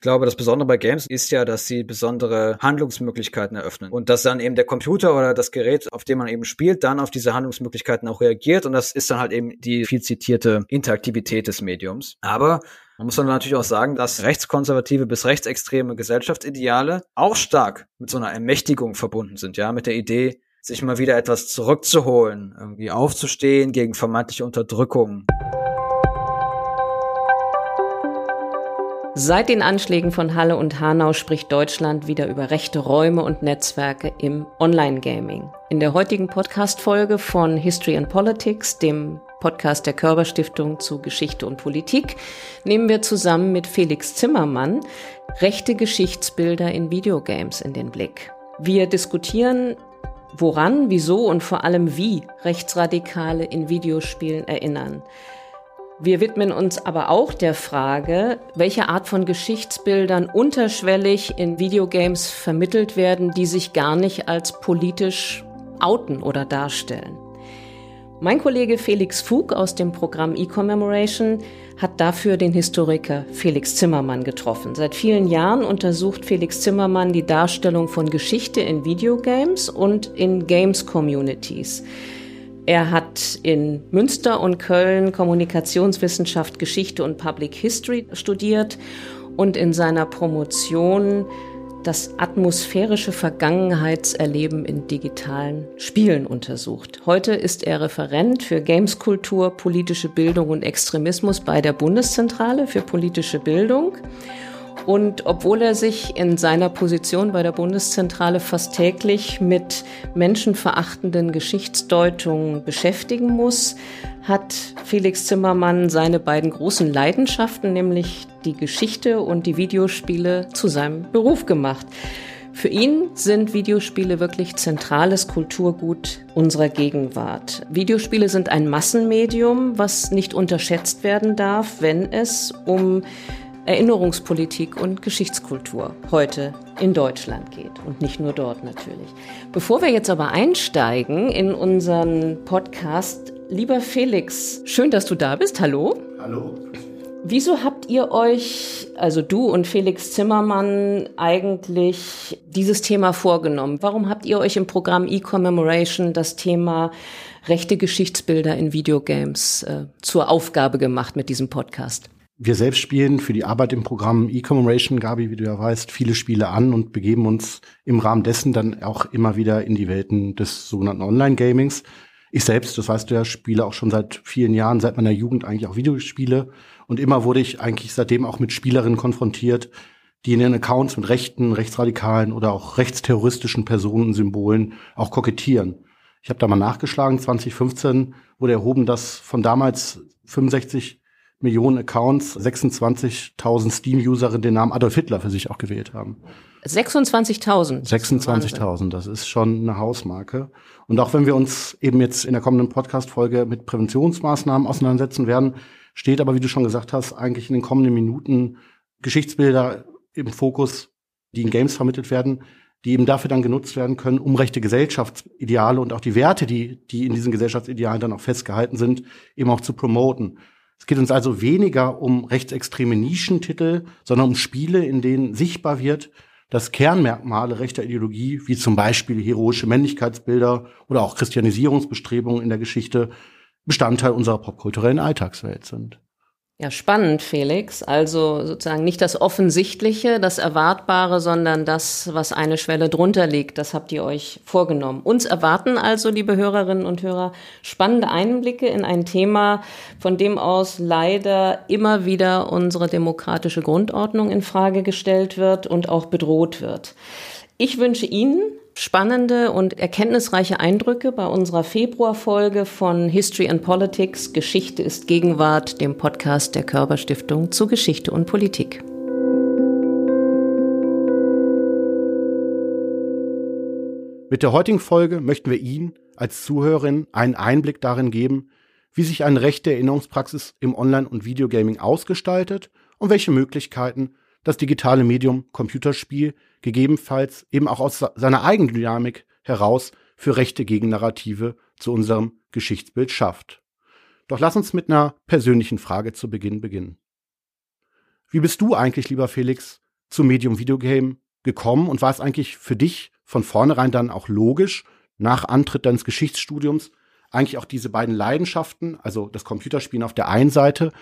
Ich glaube, das Besondere bei Games ist ja, dass sie besondere Handlungsmöglichkeiten eröffnen und dass dann eben der Computer oder das Gerät, auf dem man eben spielt, dann auf diese Handlungsmöglichkeiten auch reagiert und das ist dann halt eben die viel zitierte Interaktivität des Mediums. Aber man muss dann natürlich auch sagen, dass rechtskonservative bis rechtsextreme Gesellschaftsideale auch stark mit so einer Ermächtigung verbunden sind, ja, mit der Idee, sich mal wieder etwas zurückzuholen, irgendwie aufzustehen gegen vermeintliche Unterdrückung. Seit den Anschlägen von Halle und Hanau spricht Deutschland wieder über rechte Räume und Netzwerke im Online-Gaming. In der heutigen Podcast-Folge von History and Politics, dem Podcast der Körperstiftung zu Geschichte und Politik, nehmen wir zusammen mit Felix Zimmermann rechte Geschichtsbilder in Videogames in den Blick. Wir diskutieren, woran, wieso und vor allem wie Rechtsradikale in Videospielen erinnern. Wir widmen uns aber auch der Frage, welche Art von Geschichtsbildern unterschwellig in Videogames vermittelt werden, die sich gar nicht als politisch outen oder darstellen. Mein Kollege Felix Fug aus dem Programm E-Commemoration hat dafür den Historiker Felix Zimmermann getroffen. Seit vielen Jahren untersucht Felix Zimmermann die Darstellung von Geschichte in Videogames und in Games-Communities. Er hat in Münster und Köln Kommunikationswissenschaft, Geschichte und Public History studiert und in seiner Promotion das atmosphärische Vergangenheitserleben in digitalen Spielen untersucht. Heute ist er Referent für Gameskultur, politische Bildung und Extremismus bei der Bundeszentrale für politische Bildung und obwohl er sich in seiner Position bei der Bundeszentrale fast täglich mit menschenverachtenden Geschichtsdeutungen beschäftigen muss, hat Felix Zimmermann seine beiden großen Leidenschaften, nämlich die Geschichte und die Videospiele, zu seinem Beruf gemacht. Für ihn sind Videospiele wirklich zentrales Kulturgut unserer Gegenwart. Videospiele sind ein Massenmedium, was nicht unterschätzt werden darf, wenn es um Erinnerungspolitik und Geschichtskultur heute in Deutschland geht und nicht nur dort natürlich. Bevor wir jetzt aber einsteigen in unseren Podcast, lieber Felix, schön, dass du da bist. Hallo. Hallo. Wieso habt ihr euch, also du und Felix Zimmermann, eigentlich dieses Thema vorgenommen? Warum habt ihr euch im Programm E-Commemoration das Thema rechte Geschichtsbilder in Videogames äh, zur Aufgabe gemacht mit diesem Podcast? Wir selbst spielen für die Arbeit im Programm E-Commemoration, Gabi, wie du ja weißt, viele Spiele an und begeben uns im Rahmen dessen dann auch immer wieder in die Welten des sogenannten Online-Gamings. Ich selbst, das weißt du ja, spiele auch schon seit vielen Jahren, seit meiner Jugend eigentlich auch Videospiele. Und immer wurde ich eigentlich seitdem auch mit Spielerinnen konfrontiert, die in ihren Accounts mit rechten, rechtsradikalen oder auch rechtsterroristischen Personen, Symbolen auch kokettieren. Ich habe da mal nachgeschlagen, 2015 wurde erhoben, dass von damals 65 Millionen Accounts, 26.000 Steam-Userinnen den Namen Adolf Hitler für sich auch gewählt haben. 26.000. 26.000, das ist schon eine Hausmarke. Und auch wenn wir uns eben jetzt in der kommenden Podcast-Folge mit Präventionsmaßnahmen auseinandersetzen werden, steht aber, wie du schon gesagt hast, eigentlich in den kommenden Minuten Geschichtsbilder im Fokus, die in Games vermittelt werden, die eben dafür dann genutzt werden können, um rechte Gesellschaftsideale und auch die Werte, die, die in diesen Gesellschaftsidealen dann auch festgehalten sind, eben auch zu promoten. Es geht uns also weniger um rechtsextreme Nischentitel, sondern um Spiele, in denen sichtbar wird, dass Kernmerkmale rechter Ideologie, wie zum Beispiel heroische Männlichkeitsbilder oder auch Christianisierungsbestrebungen in der Geschichte, Bestandteil unserer popkulturellen Alltagswelt sind. Ja, spannend, Felix. Also sozusagen nicht das Offensichtliche, das Erwartbare, sondern das, was eine Schwelle drunter liegt. Das habt ihr euch vorgenommen. Uns erwarten also, liebe Hörerinnen und Hörer, spannende Einblicke in ein Thema, von dem aus leider immer wieder unsere demokratische Grundordnung in Frage gestellt wird und auch bedroht wird. Ich wünsche Ihnen spannende und erkenntnisreiche Eindrücke bei unserer Februarfolge von History and Politics Geschichte ist Gegenwart, dem Podcast der Körperstiftung zu Geschichte und Politik. Mit der heutigen Folge möchten wir Ihnen als Zuhörerin einen Einblick darin geben, wie sich eine rechte Erinnerungspraxis im Online- und Videogaming ausgestaltet und welche Möglichkeiten das digitale Medium Computerspiel gegebenenfalls eben auch aus seiner Eigendynamik heraus für rechte Gegennarrative zu unserem Geschichtsbild schafft. Doch lass uns mit einer persönlichen Frage zu Beginn beginnen. Wie bist du eigentlich, lieber Felix, zum Medium Videogame gekommen und war es eigentlich für dich von vornherein dann auch logisch, nach Antritt deines Geschichtsstudiums, eigentlich auch diese beiden Leidenschaften, also das Computerspielen auf der einen Seite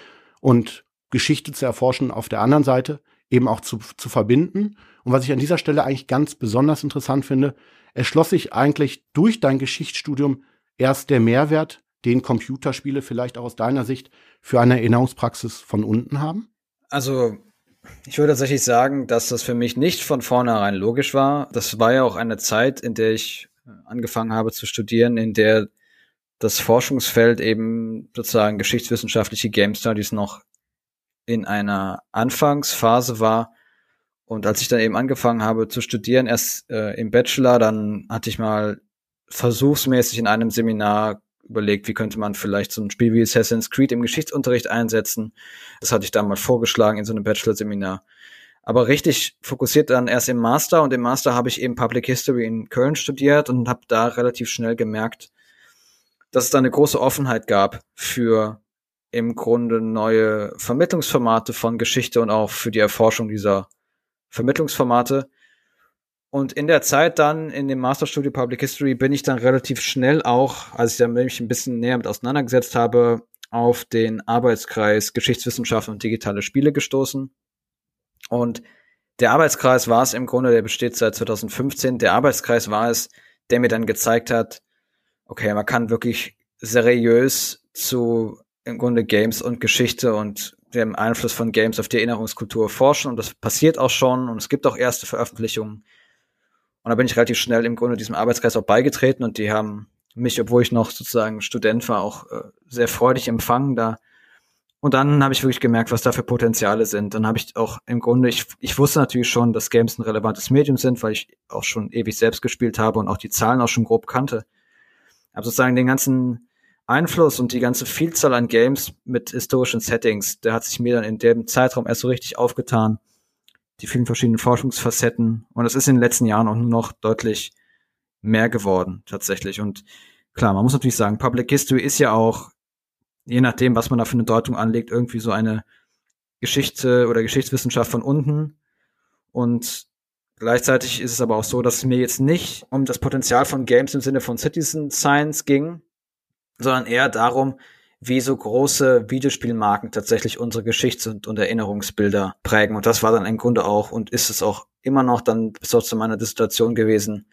und Geschichte zu erforschen auf der anderen Seite, eben auch zu, zu verbinden. Und was ich an dieser Stelle eigentlich ganz besonders interessant finde, erschloss sich eigentlich durch dein Geschichtsstudium erst der Mehrwert, den Computerspiele vielleicht auch aus deiner Sicht für eine Erinnerungspraxis von unten haben? Also, ich würde tatsächlich sagen, dass das für mich nicht von vornherein logisch war. Das war ja auch eine Zeit, in der ich angefangen habe zu studieren, in der das Forschungsfeld eben sozusagen geschichtswissenschaftliche Game Studies noch in einer Anfangsphase war. Und als ich dann eben angefangen habe zu studieren, erst äh, im Bachelor, dann hatte ich mal versuchsmäßig in einem Seminar überlegt, wie könnte man vielleicht so ein Spiel wie Assassin's Creed im Geschichtsunterricht einsetzen. Das hatte ich dann mal vorgeschlagen in so einem Bachelor-Seminar. Aber richtig fokussiert dann erst im Master und im Master habe ich eben Public History in Köln studiert und habe da relativ schnell gemerkt, dass es da eine große Offenheit gab für im Grunde neue Vermittlungsformate von Geschichte und auch für die Erforschung dieser Vermittlungsformate. Und in der Zeit dann in dem Masterstudio Public History bin ich dann relativ schnell auch, als ich dann mich ein bisschen näher mit auseinandergesetzt habe, auf den Arbeitskreis Geschichtswissenschaften und digitale Spiele gestoßen. Und der Arbeitskreis war es im Grunde, der besteht seit 2015. Der Arbeitskreis war es, der mir dann gezeigt hat, okay, man kann wirklich seriös zu im Grunde Games und Geschichte und dem Einfluss von Games auf die Erinnerungskultur forschen und das passiert auch schon und es gibt auch erste Veröffentlichungen. Und da bin ich relativ schnell im Grunde diesem Arbeitskreis auch beigetreten und die haben mich, obwohl ich noch sozusagen Student war, auch äh, sehr freudig empfangen da. Und dann habe ich wirklich gemerkt, was da für Potenziale sind. Dann habe ich auch im Grunde, ich, ich wusste natürlich schon, dass Games ein relevantes Medium sind, weil ich auch schon ewig selbst gespielt habe und auch die Zahlen auch schon grob kannte. Aber sozusagen den ganzen Einfluss und die ganze Vielzahl an Games mit historischen Settings, der hat sich mir dann in dem Zeitraum erst so richtig aufgetan. Die vielen verschiedenen Forschungsfacetten. Und es ist in den letzten Jahren auch nur noch deutlich mehr geworden, tatsächlich. Und klar, man muss natürlich sagen, Public History ist ja auch, je nachdem, was man da für eine Deutung anlegt, irgendwie so eine Geschichte oder Geschichtswissenschaft von unten. Und gleichzeitig ist es aber auch so, dass es mir jetzt nicht um das Potenzial von Games im Sinne von Citizen Science ging, sondern eher darum, wie so große Videospielmarken tatsächlich unsere Geschichts- und, und Erinnerungsbilder prägen. Und das war dann im Grunde auch und ist es auch immer noch dann bis zu meiner Dissertation gewesen,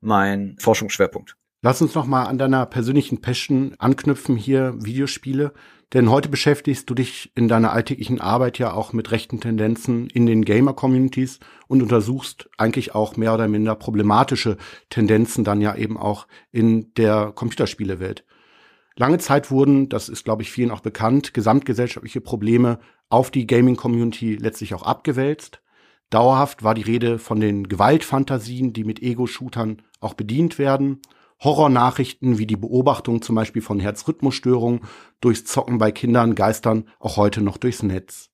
mein Forschungsschwerpunkt. Lass uns noch mal an deiner persönlichen Passion anknüpfen hier Videospiele, denn heute beschäftigst du dich in deiner alltäglichen Arbeit ja auch mit rechten Tendenzen in den Gamer Communities und untersuchst eigentlich auch mehr oder minder problematische Tendenzen dann ja eben auch in der Computerspielewelt. Lange Zeit wurden, das ist glaube ich vielen auch bekannt, gesamtgesellschaftliche Probleme auf die Gaming Community letztlich auch abgewälzt. Dauerhaft war die Rede von den Gewaltfantasien, die mit Ego-Shootern auch bedient werden. Horrornachrichten wie die Beobachtung zum Beispiel von Herzrhythmusstörungen durchs Zocken bei Kindern geistern auch heute noch durchs Netz.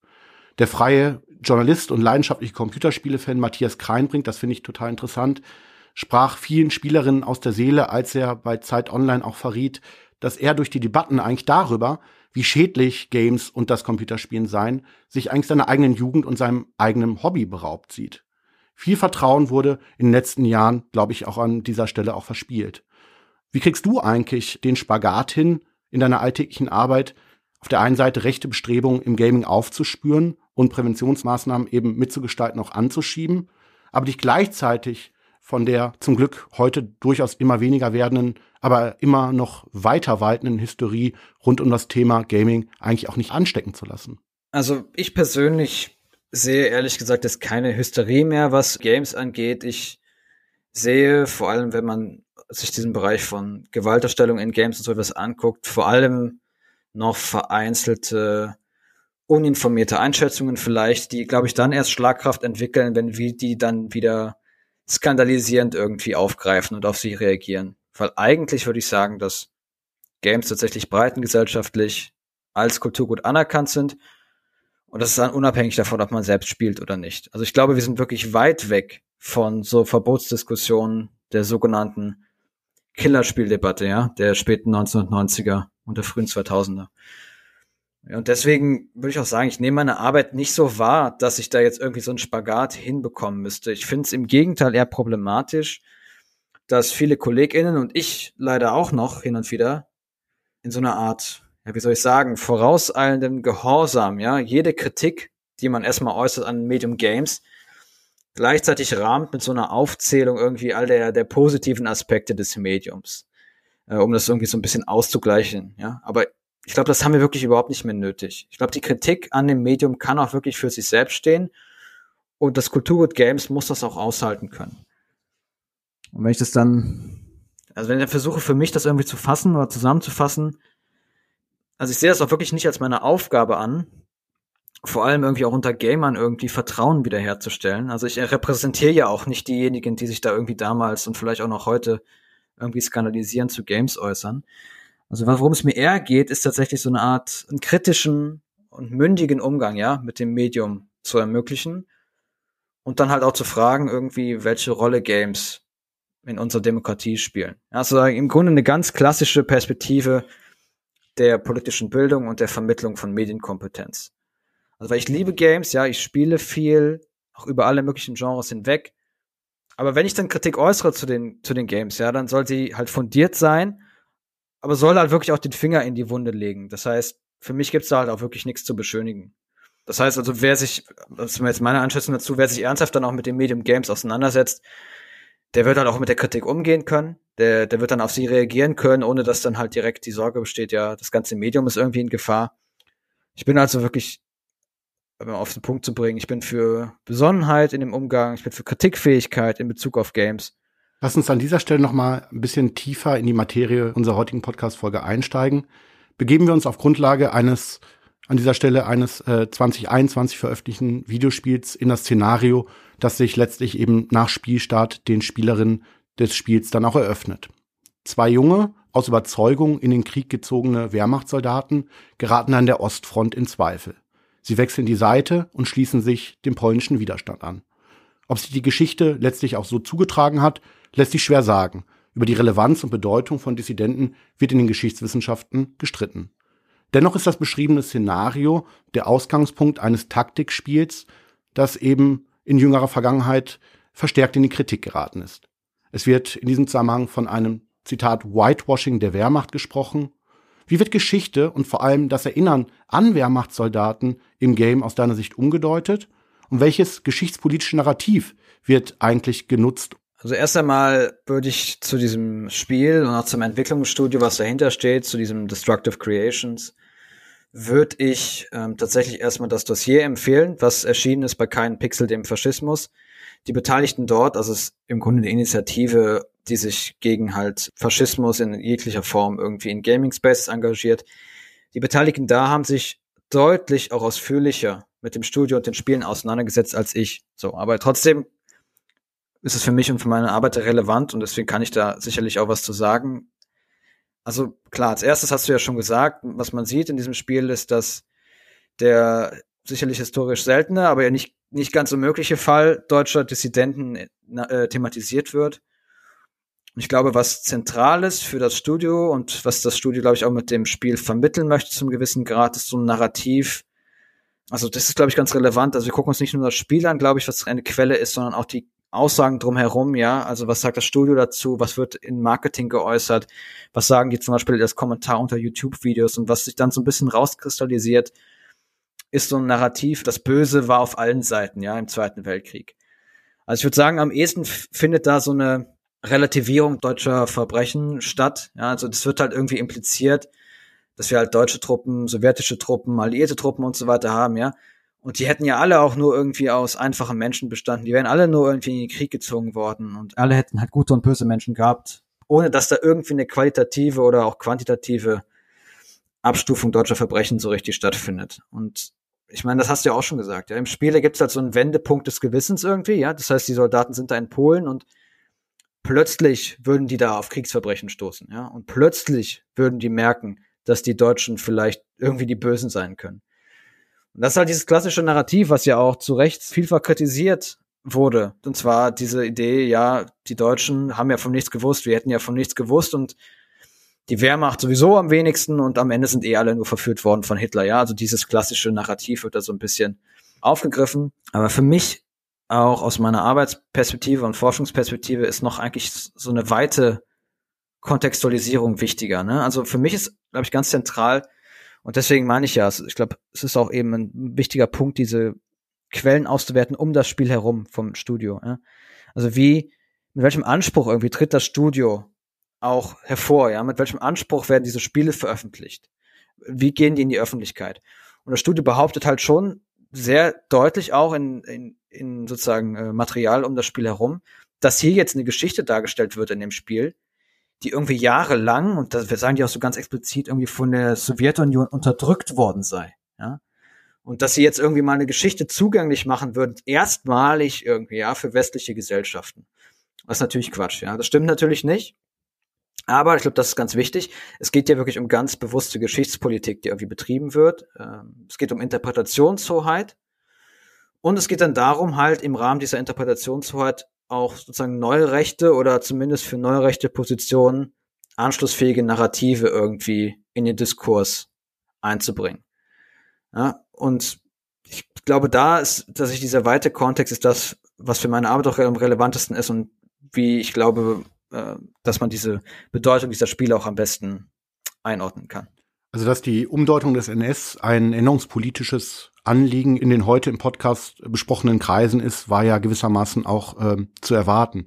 Der freie Journalist und leidenschaftliche Computerspiele-Fan Matthias Kreinbrink, das finde ich total interessant, sprach vielen Spielerinnen aus der Seele, als er bei Zeit Online auch verriet, dass er durch die Debatten eigentlich darüber, wie schädlich Games und das Computerspielen seien, sich eigentlich seiner eigenen Jugend und seinem eigenen Hobby beraubt sieht. Viel Vertrauen wurde in den letzten Jahren, glaube ich, auch an dieser Stelle auch verspielt. Wie kriegst du eigentlich den Spagat hin, in deiner alltäglichen Arbeit auf der einen Seite rechte Bestrebungen im Gaming aufzuspüren und Präventionsmaßnahmen eben mitzugestalten, auch anzuschieben, aber dich gleichzeitig von der zum Glück heute durchaus immer weniger werdenden, aber immer noch weiter weitenden Hysterie rund um das Thema Gaming eigentlich auch nicht anstecken zu lassen. Also ich persönlich sehe ehrlich gesagt jetzt keine Hysterie mehr, was Games angeht. Ich sehe vor allem, wenn man sich diesen Bereich von Gewalterstellung in Games und so etwas anguckt, vor allem noch vereinzelte uninformierte Einschätzungen vielleicht, die, glaube ich, dann erst Schlagkraft entwickeln, wenn wir die dann wieder skandalisierend irgendwie aufgreifen und auf sie reagieren. Weil eigentlich würde ich sagen, dass Games tatsächlich breitengesellschaftlich als Kulturgut anerkannt sind. Und das ist dann unabhängig davon, ob man selbst spielt oder nicht. Also ich glaube, wir sind wirklich weit weg von so Verbotsdiskussionen der sogenannten Killerspieldebatte, ja, der späten 1990er und der frühen 2000er. Und deswegen würde ich auch sagen, ich nehme meine Arbeit nicht so wahr, dass ich da jetzt irgendwie so einen Spagat hinbekommen müsste. Ich finde es im Gegenteil eher problematisch, dass viele KollegInnen und ich leider auch noch hin und wieder in so einer Art, ja, wie soll ich sagen, vorauseilendem Gehorsam, ja, jede Kritik, die man erstmal äußert an Medium Games, gleichzeitig rahmt mit so einer Aufzählung irgendwie all der, der positiven Aspekte des Mediums, äh, um das irgendwie so ein bisschen auszugleichen, ja. Aber ich glaube, das haben wir wirklich überhaupt nicht mehr nötig. Ich glaube, die Kritik an dem Medium kann auch wirklich für sich selbst stehen und das Kulturgut Games muss das auch aushalten können. Und wenn ich das dann, also wenn ich versuche für mich das irgendwie zu fassen oder zusammenzufassen, also ich sehe das auch wirklich nicht als meine Aufgabe an, vor allem irgendwie auch unter Gamern irgendwie Vertrauen wiederherzustellen. Also ich repräsentiere ja auch nicht diejenigen, die sich da irgendwie damals und vielleicht auch noch heute irgendwie skandalisieren zu Games äußern. Also worum es mir eher geht, ist tatsächlich so eine Art einen kritischen und mündigen Umgang, ja, mit dem Medium zu ermöglichen und dann halt auch zu fragen irgendwie, welche Rolle Games in unserer Demokratie spielen. Also im Grunde eine ganz klassische Perspektive der politischen Bildung und der Vermittlung von Medienkompetenz. Also weil ich liebe Games, ja, ich spiele viel, auch über alle möglichen Genres hinweg. Aber wenn ich dann Kritik äußere zu den, zu den Games, ja, dann soll sie halt fundiert sein aber soll halt wirklich auch den Finger in die Wunde legen. Das heißt, für mich gibt's da halt auch wirklich nichts zu beschönigen. Das heißt also, wer sich, das ist jetzt meine Einschätzung dazu, wer sich ernsthaft dann auch mit dem Medium Games auseinandersetzt, der wird halt auch mit der Kritik umgehen können, der, der wird dann auf sie reagieren können, ohne dass dann halt direkt die Sorge besteht, ja, das ganze Medium ist irgendwie in Gefahr. Ich bin also wirklich, um auf den Punkt zu bringen, ich bin für Besonnenheit in dem Umgang, ich bin für Kritikfähigkeit in Bezug auf Games Lass uns an dieser Stelle noch mal ein bisschen tiefer in die Materie unserer heutigen Podcast-Folge einsteigen. Begeben wir uns auf Grundlage eines an dieser Stelle eines äh, 2021 veröffentlichten Videospiels in das Szenario, das sich letztlich eben nach Spielstart den Spielerinnen des Spiels dann auch eröffnet. Zwei junge, aus Überzeugung in den Krieg gezogene Wehrmachtssoldaten geraten an der Ostfront in Zweifel. Sie wechseln die Seite und schließen sich dem polnischen Widerstand an. Ob sich die Geschichte letztlich auch so zugetragen hat, lässt sich schwer sagen. Über die Relevanz und Bedeutung von Dissidenten wird in den Geschichtswissenschaften gestritten. Dennoch ist das beschriebene Szenario der Ausgangspunkt eines Taktikspiels, das eben in jüngerer Vergangenheit verstärkt in die Kritik geraten ist. Es wird in diesem Zusammenhang von einem Zitat Whitewashing der Wehrmacht gesprochen. Wie wird Geschichte und vor allem das Erinnern an Wehrmachtssoldaten im Game aus deiner Sicht umgedeutet? Und welches geschichtspolitische Narrativ wird eigentlich genutzt, also erst einmal würde ich zu diesem Spiel und auch zum Entwicklungsstudio, was dahinter steht, zu diesem Destructive Creations, würde ich ähm, tatsächlich erstmal das Dossier empfehlen, was erschienen ist bei Kein Pixel dem Faschismus. Die Beteiligten dort, also es ist im Grunde eine Initiative, die sich gegen halt Faschismus in jeglicher Form irgendwie in Gaming Spaces engagiert. Die Beteiligten da haben sich deutlich auch ausführlicher mit dem Studio und den Spielen auseinandergesetzt als ich. So, aber trotzdem ist es für mich und für meine Arbeit relevant und deswegen kann ich da sicherlich auch was zu sagen. Also klar, als erstes hast du ja schon gesagt, was man sieht in diesem Spiel ist, dass der sicherlich historisch seltene, aber ja nicht, nicht ganz unmögliche Fall deutscher Dissidenten äh, thematisiert wird. Und ich glaube, was zentral ist für das Studio und was das Studio, glaube ich, auch mit dem Spiel vermitteln möchte zum gewissen Grad, ist so ein Narrativ. Also das ist, glaube ich, ganz relevant. Also wir gucken uns nicht nur das Spiel an, glaube ich, was eine Quelle ist, sondern auch die Aussagen drumherum, ja, also was sagt das Studio dazu, was wird in Marketing geäußert, was sagen die zum Beispiel als Kommentar unter YouTube-Videos und was sich dann so ein bisschen rauskristallisiert, ist so ein Narrativ, das Böse war auf allen Seiten, ja, im Zweiten Weltkrieg. Also ich würde sagen, am ehesten findet da so eine Relativierung deutscher Verbrechen statt, ja, also das wird halt irgendwie impliziert, dass wir halt deutsche Truppen, sowjetische Truppen, alliierte Truppen und so weiter haben, ja. Und die hätten ja alle auch nur irgendwie aus einfachen Menschen bestanden. Die wären alle nur irgendwie in den Krieg gezogen worden und alle hätten halt gute und böse Menschen gehabt, ohne dass da irgendwie eine qualitative oder auch quantitative Abstufung deutscher Verbrechen so richtig stattfindet. Und ich meine, das hast du ja auch schon gesagt. Ja, Im Spiel gibt es halt so einen Wendepunkt des Gewissens irgendwie. Ja, das heißt, die Soldaten sind da in Polen und plötzlich würden die da auf Kriegsverbrechen stoßen. Ja, und plötzlich würden die merken, dass die Deutschen vielleicht irgendwie die Bösen sein können. Und das ist halt dieses klassische Narrativ, was ja auch zu Recht vielfach kritisiert wurde. Und zwar diese Idee, ja, die Deutschen haben ja von nichts gewusst, wir hätten ja von nichts gewusst und die Wehrmacht sowieso am wenigsten und am Ende sind eh alle nur verführt worden von Hitler. Ja, also dieses klassische Narrativ wird da so ein bisschen aufgegriffen. Aber für mich auch aus meiner Arbeitsperspektive und Forschungsperspektive ist noch eigentlich so eine weite Kontextualisierung wichtiger. Ne? Also für mich ist, glaube ich, ganz zentral, und deswegen meine ich ja, ich glaube, es ist auch eben ein wichtiger Punkt, diese Quellen auszuwerten um das Spiel herum vom Studio. Ja? Also wie, mit welchem Anspruch irgendwie tritt das Studio auch hervor, ja? Mit welchem Anspruch werden diese Spiele veröffentlicht? Wie gehen die in die Öffentlichkeit? Und das Studio behauptet halt schon sehr deutlich auch in, in, in sozusagen äh, Material um das Spiel herum, dass hier jetzt eine Geschichte dargestellt wird in dem Spiel, die irgendwie jahrelang, und das, wir sagen die auch so ganz explizit, irgendwie von der Sowjetunion unterdrückt worden sei. Ja? Und dass sie jetzt irgendwie mal eine Geschichte zugänglich machen würden, erstmalig irgendwie, ja, für westliche Gesellschaften. Was natürlich Quatsch, ja. Das stimmt natürlich nicht. Aber ich glaube, das ist ganz wichtig. Es geht ja wirklich um ganz bewusste Geschichtspolitik, die irgendwie betrieben wird. Ähm, es geht um Interpretationshoheit. Und es geht dann darum, halt im Rahmen dieser Interpretationshoheit auch sozusagen neue Rechte oder zumindest für neue rechte Positionen anschlussfähige Narrative irgendwie in den Diskurs einzubringen. Ja, und ich glaube, da ist, dass ich dieser weite Kontext ist das, was für meine Arbeit auch am relevantesten ist und wie ich glaube, äh, dass man diese Bedeutung dieser Spiele auch am besten einordnen kann. Also, dass die Umdeutung des NS ein erinnerungspolitisches Anliegen in den heute im Podcast besprochenen Kreisen ist, war ja gewissermaßen auch äh, zu erwarten.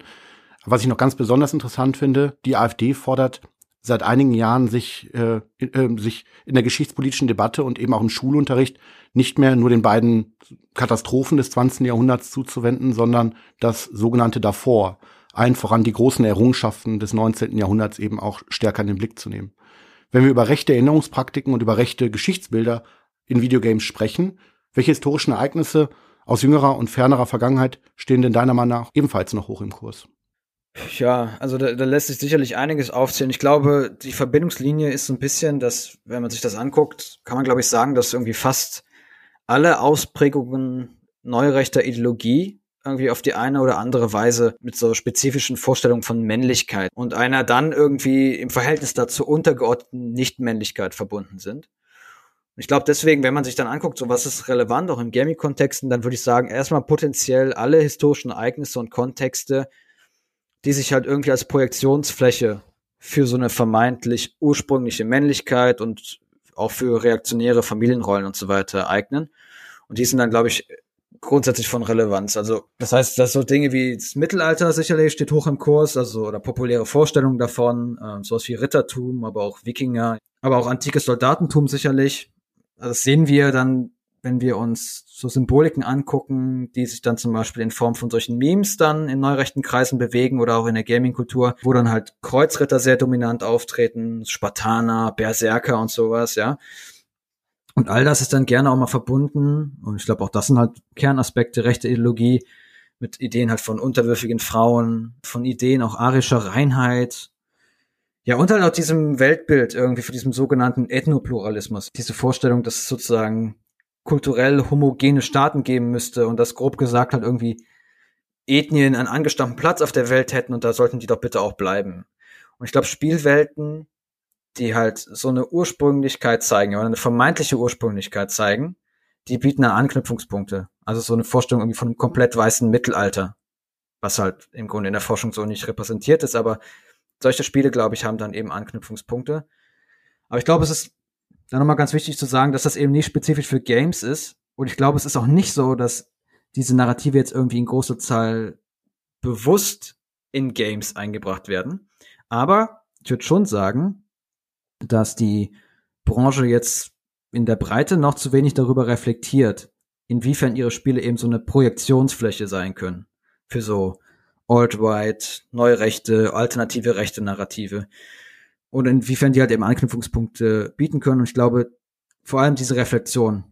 Was ich noch ganz besonders interessant finde, die AfD fordert seit einigen Jahren sich, äh, äh, sich in der geschichtspolitischen Debatte und eben auch im Schulunterricht nicht mehr nur den beiden Katastrophen des 20. Jahrhunderts zuzuwenden, sondern das sogenannte davor, allen voran die großen Errungenschaften des 19. Jahrhunderts eben auch stärker in den Blick zu nehmen. Wenn wir über rechte Erinnerungspraktiken und über rechte Geschichtsbilder in Videogames sprechen, welche historischen Ereignisse aus jüngerer und fernerer Vergangenheit stehen denn deiner Meinung nach ebenfalls noch hoch im Kurs? Ja, also da, da lässt sich sicherlich einiges aufzählen. Ich glaube, die Verbindungslinie ist so ein bisschen, dass, wenn man sich das anguckt, kann man, glaube ich, sagen, dass irgendwie fast alle Ausprägungen neurechter Ideologie irgendwie auf die eine oder andere Weise mit so spezifischen Vorstellungen von Männlichkeit und einer dann irgendwie im Verhältnis dazu untergeordneten Nichtmännlichkeit verbunden sind. Ich glaube deswegen, wenn man sich dann anguckt, so was ist relevant auch im Gaming-Kontexten, dann würde ich sagen, erstmal potenziell alle historischen Ereignisse und Kontexte, die sich halt irgendwie als Projektionsfläche für so eine vermeintlich ursprüngliche Männlichkeit und auch für reaktionäre Familienrollen und so weiter eignen. Und die sind dann, glaube ich, grundsätzlich von Relevanz. Also das heißt, dass so Dinge wie das Mittelalter sicherlich steht hoch im Kurs, also oder populäre Vorstellungen davon, äh, sowas wie Rittertum, aber auch Wikinger, aber auch antikes Soldatentum sicherlich. Also das sehen wir dann wenn wir uns so Symboliken angucken, die sich dann zum Beispiel in Form von solchen Memes dann in neurechten Kreisen bewegen oder auch in der Gaming-Kultur, wo dann halt Kreuzritter sehr dominant auftreten, Spartaner, Berserker und sowas, ja. Und all das ist dann gerne auch mal verbunden, und ich glaube auch das sind halt Kernaspekte rechte Ideologie, mit Ideen halt von unterwürfigen Frauen, von Ideen auch arischer Reinheit, ja, und halt auch diesem Weltbild irgendwie, für diesem sogenannten Ethnopluralismus. Diese Vorstellung, dass sozusagen kulturell homogene Staaten geben müsste und das grob gesagt halt irgendwie Ethnien einen angestammten Platz auf der Welt hätten und da sollten die doch bitte auch bleiben. Und ich glaube, Spielwelten, die halt so eine Ursprünglichkeit zeigen oder eine vermeintliche Ursprünglichkeit zeigen, die bieten da Anknüpfungspunkte. Also so eine Vorstellung irgendwie von einem komplett weißen Mittelalter, was halt im Grunde in der Forschung so nicht repräsentiert ist, aber solche Spiele, glaube ich, haben dann eben Anknüpfungspunkte. Aber ich glaube, es ist dann nochmal ganz wichtig zu sagen, dass das eben nicht spezifisch für Games ist. Und ich glaube, es ist auch nicht so, dass diese Narrative jetzt irgendwie in großer Zahl bewusst in Games eingebracht werden. Aber ich würde schon sagen, dass die Branche jetzt in der Breite noch zu wenig darüber reflektiert, inwiefern ihre Spiele eben so eine Projektionsfläche sein können für so alt-right, Neurechte, alternative rechte Narrative und inwiefern die halt eben Anknüpfungspunkte bieten können. Und ich glaube, vor allem diese Reflexion